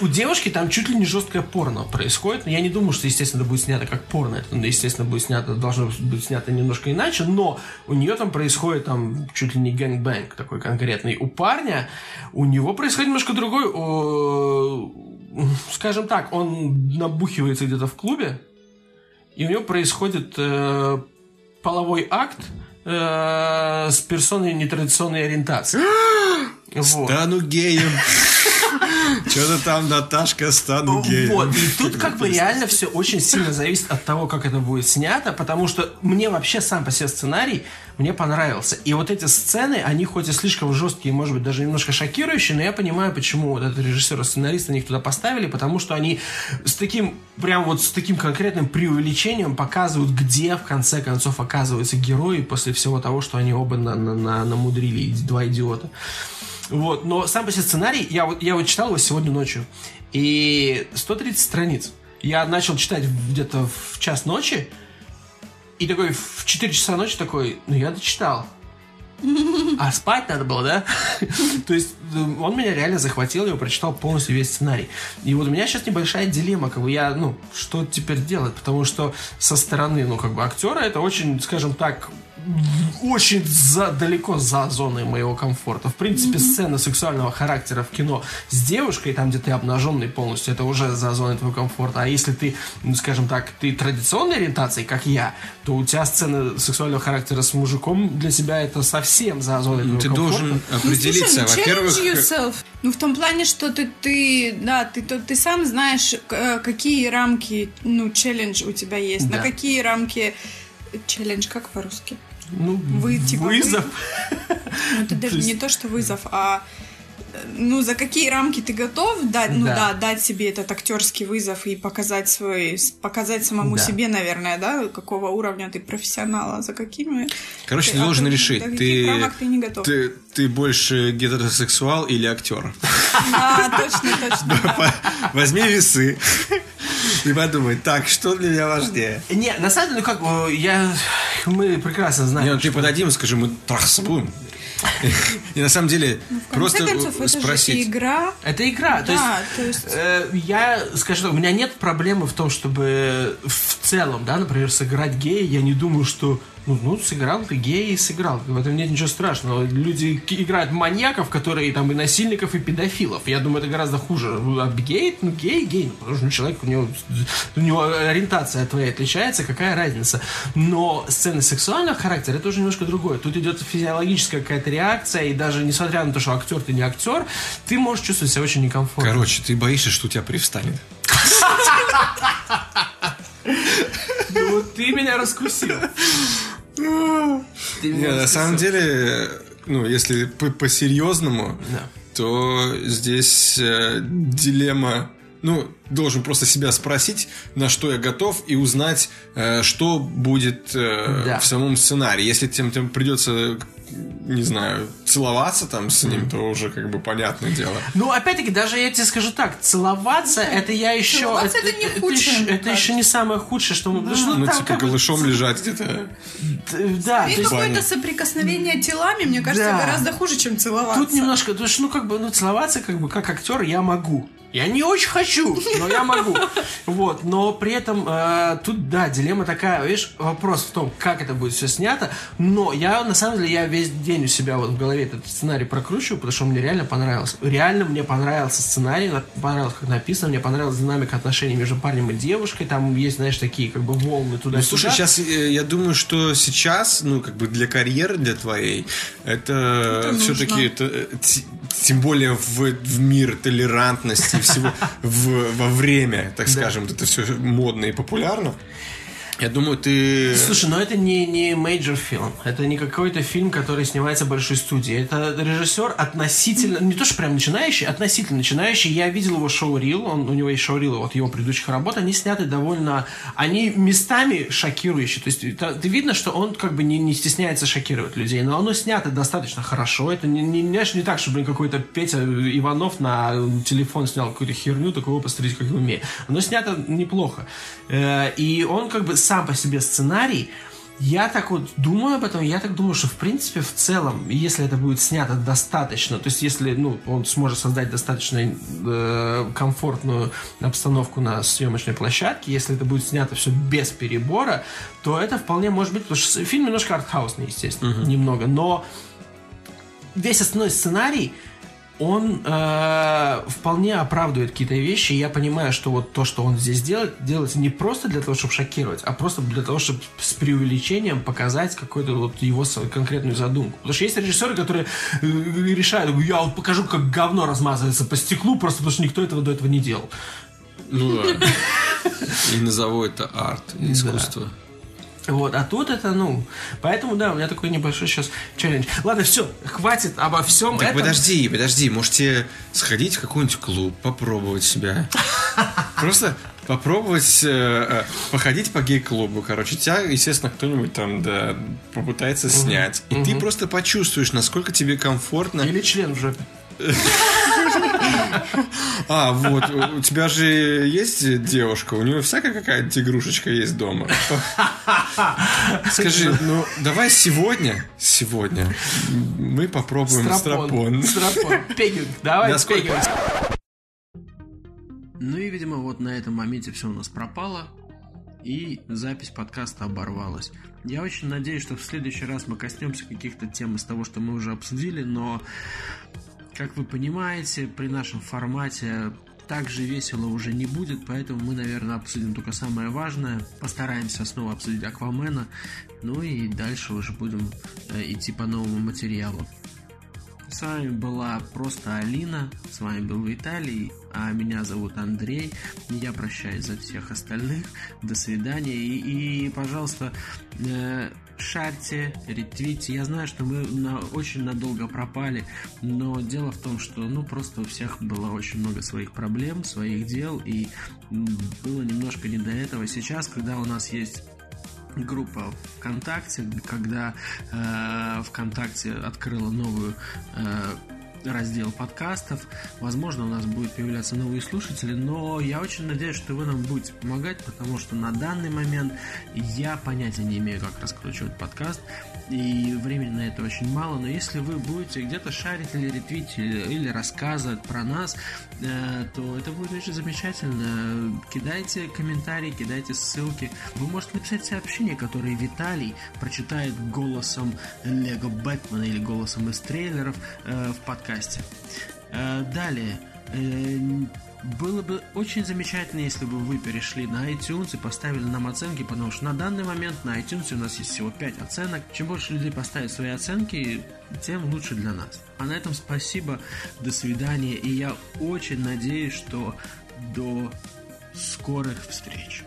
Speaker 1: У, у девушки там чуть ли не жесткое порно происходит. Но я не думаю, что, естественно, это будет снято как порно. Это, ну, естественно, будет снято, должно быть снято немножко иначе. Но у нее там происходит там чуть ли не гэнгбэнг такой конкретный. У парня, у него происходит немножко другой. о, скажем так, он набухивается где-то в клубе. И у него происходит э, половой акт э, с персоной нетрадиционной ориентации. Вот.
Speaker 3: Стану геем. Что-то там, Наташка, стану геем.
Speaker 1: Вот, и тут как бы реально все очень сильно зависит от того, как это будет снято, потому что мне вообще сам по себе сценарий мне понравился. И вот эти сцены, они хоть и слишком жесткие, может быть, даже немножко шокирующие, но я понимаю, почему вот этот режиссер и сценарист их туда поставили, потому что они с таким, прям вот с таким конкретным преувеличением показывают, где в конце концов оказываются герои после всего того, что они оба на- на- на- намудрили, два идиота. Вот, но сам по себе сценарий, я вот, я вот читал его сегодня ночью, и 130 страниц. Я начал читать где-то в час ночи, и такой в 4 часа ночи такой, ну я дочитал. А спать надо было, да? То есть э, он меня реально захватил, я прочитал полностью весь сценарий. И вот у меня сейчас небольшая дилемма, как бы я, ну, что теперь делать? Потому что со стороны, ну, как бы актера это очень, скажем так, очень за, далеко за зоной моего комфорта. В принципе, сцена сексуального характера в кино с девушкой, там, где ты обнаженный полностью, это уже за зоной твоего комфорта. А если ты, ну, скажем так, ты традиционной ориентации, как я, то у тебя сцена сексуального характера с мужиком для себя это совсем за зоной твоего
Speaker 3: Ты
Speaker 1: комфорта.
Speaker 3: должен
Speaker 2: Ну,
Speaker 3: определиться,
Speaker 2: слушай, ну,
Speaker 3: во-первых,
Speaker 2: yourself. Ну, в том плане, что ты, ты да, ты, то- ты сам знаешь, э, какие рамки, ну, челлендж у тебя есть,
Speaker 1: Да.
Speaker 2: на какие рамки... Челлендж как по-русски?
Speaker 1: Ну,
Speaker 2: Вы, типа,
Speaker 1: вызов.
Speaker 2: Ну, это даже не то, что вызов, а ну, за какие рамки ты готов дать, ну
Speaker 1: Да.
Speaker 2: да, дать себе этот актерский вызов и показать свой, показать самому
Speaker 1: Да.
Speaker 2: себе, наверное, да, какого уровня ты профессионал, а за какими...
Speaker 3: короче, ты
Speaker 2: а
Speaker 3: должен
Speaker 2: ты-
Speaker 3: решить, ты,
Speaker 2: рамок ты не готов.
Speaker 3: ты, ты больше гетеросексуал или актер.
Speaker 2: А, точно, точно. да.
Speaker 3: Возьми весы и подумай, так, что для меня важнее?
Speaker 1: Не, на самом деле, ну как, я, мы прекрасно знаем.
Speaker 3: Не, ну ты подойди, мы скажи, мы трахаться будем. И на самом деле,
Speaker 2: В конце
Speaker 3: просто
Speaker 2: концов, это же
Speaker 3: спросить.
Speaker 2: игра.
Speaker 1: Это игра. то
Speaker 2: Да,
Speaker 1: есть,
Speaker 2: то есть-
Speaker 1: э, я скажу у меня нет проблемы в том, чтобы в целом, да, например, сыграть гея, я не думаю, что Ну, ну, сыграл ты гей и сыграл. В этом нет ничего страшного. Люди играют маньяков, которые там и насильников, и педофилов. Я думаю, это гораздо хуже. Ну, А гей, ну, гей, гей. Ну, потому что ну, человек, у него, у него ориентация твоя отличается, какая разница. Но сцены сексуального характера, это уже немножко другое. Тут идет физиологическая какая-то реакция, и даже несмотря на то, что актер ты не актер, ты можешь чувствовать себя очень некомфортно.
Speaker 3: Короче, ты боишься, что у тебя привстанет.
Speaker 1: Ну, ты меня раскусил.
Speaker 3: Не, на самом деле, ну, если по- по-серьезному, то здесь э, дилемма. Ну, должен просто себя спросить, на что я готов, и узнать, э, что будет э,
Speaker 1: Да.
Speaker 3: в самом сценарии. Если тем, тем придется, не знаю, целоваться там с ним, то уже как бы понятное дело.
Speaker 1: Ну, опять-таки, даже я тебе скажу так, целоваться, это я еще...
Speaker 2: Целоваться это не худшее,
Speaker 1: еще-
Speaker 2: мне
Speaker 1: Это еще не самое худшее, что мы... потому что,
Speaker 3: Ну,
Speaker 1: там
Speaker 3: типа
Speaker 1: как
Speaker 3: голышом лежать где-то.
Speaker 1: Да, то
Speaker 2: И
Speaker 1: есть
Speaker 2: какое-то соприкосновение телами, мне кажется,
Speaker 1: Да.
Speaker 2: гораздо хуже, чем целоваться.
Speaker 1: Тут немножко, потому что, ну, как бы, ну, целоваться, как бы, как актер я могу. Я не очень хочу, но я могу. Вот, но при этом э, тут, да, дилемма такая, видишь, вопрос в том, как это будет все снято, но я, на самом деле, я весь день у себя вот в голове этот сценарий прокручиваю, потому что он мне реально понравился. Реально мне понравился сценарий, на- понравилось, как написано, мне понравилась динамика отношений между парнем и девушкой, там есть, знаешь, такие, как бы, волны туда
Speaker 3: Ну, слушай, сейчас я думаю, что сейчас, ну, как бы для карьеры, для твоей, это,
Speaker 2: Это
Speaker 3: все-таки, это, э, тем более в, в мир толерантности всего в- во время, так скажем, это все модно и популярно. Я думаю, ты...
Speaker 1: Слушай, но это не, не major фильм. Это не какой-то фильм, который снимается в большой студии. Это режиссер относительно, не то что прям начинающий, относительно начинающий. Я видел его showreel, он, у него есть showreel, вот его предыдущих работ, они сняты довольно... Они местами шокирующие. То есть это- ты видно, что он как бы не, не стесняется шокировать людей, но оно снято достаточно хорошо. Это не, не, знаешь, не так, что, блин, какой-то Петя Иванов на телефон снял какую-то херню, такого посмотрите, как я умею. Оно снято неплохо. Э, И он как бы сам по себе сценарий, я так вот думаю об этом, я так думаю, что в принципе в целом, если это будет снято достаточно, то есть если ну, он сможет создать достаточно э, комфортную обстановку на съемочной площадке, если это будет снято все без перебора, то это вполне может быть, потому что фильм немножко артхаусный, естественно, немного, но весь основной сценарий он э, вполне оправдывает какие-то вещи. и Я понимаю, что вот то, что он здесь делает, делается не просто для того, чтобы шокировать, а просто для того, чтобы с преувеличением показать какую-то вот его конкретную задумку. Потому что есть режиссеры, которые э, решают, я вот покажу, как говно размазывается по стеклу, просто потому что никто этого до этого не делал.
Speaker 3: Ну да. И назову это арт, искусство.
Speaker 1: Вот, а тут это, ну, поэтому, да, у меня такой небольшой сейчас челлендж. Ладно, все, хватит обо всем
Speaker 3: Так
Speaker 1: этом.
Speaker 3: подожди, подожди, можете сходить в какой-нибудь клуб, попробовать себя. Просто попробовать э, э, походить по гей-клубу, короче, тебя, естественно, кто-нибудь там, да, попытается снять. И ты просто почувствуешь, насколько тебе комфортно.
Speaker 1: Или член в жопе.
Speaker 3: А, вот, у тебя же есть девушка, у нее всякая какая-то игрушечка есть дома. Скажи, ну, давай сегодня, сегодня мы попробуем стропон.
Speaker 1: Стропон. Пегинг. Давай, пегинг.
Speaker 4: Ну и, видимо, вот на этом моменте все у нас пропало, и запись подкаста оборвалась. Я очень надеюсь, что в следующий раз мы коснемся каких-то тем из того, что мы уже обсудили, но, как вы понимаете, при нашем формате так же весело уже не будет, поэтому мы, наверное, обсудим только самое важное. Постараемся снова обсудить Аквамена, ну и дальше уже будем э, идти по новому материалу. С вами была просто Алина, с вами был Виталий, а меня зовут Андрей. Я прощаюсь за всех остальных. До свидания. И, и, пожалуйста, э, шарьте, ретвите. Я знаю, что мы на, очень надолго пропали, но дело в том, что ну просто у всех было очень много своих проблем, своих дел, и было немножко не до этого. Сейчас, когда у нас есть группа ВКонтакте, когда э, ВКонтакте открыла новую э,
Speaker 1: раздел подкастов. Возможно, у нас будут появляться новые слушатели, но я очень надеюсь, что вы нам будете помогать, потому что на данный момент я понятия не имею, как раскручивать подкаст, и времени на это очень мало, но если вы будете где-то шарить или ретвитить, или, или рассказывать про нас, э, то это будет очень замечательно. Кидайте комментарии, кидайте ссылки. Вы можете написать сообщение, которое Виталий прочитает голосом Лего Бэтмена или голосом из трейлеров э, в подкасте. Э, далее. Э, было бы очень замечательно, если бы вы перешли на iTunes и поставили нам оценки, потому что на данный момент на iTunes у нас есть всего 5 оценок. Чем больше людей поставят свои оценки, тем лучше для нас. А на этом спасибо, до свидания, и я очень надеюсь, что до скорых встреч.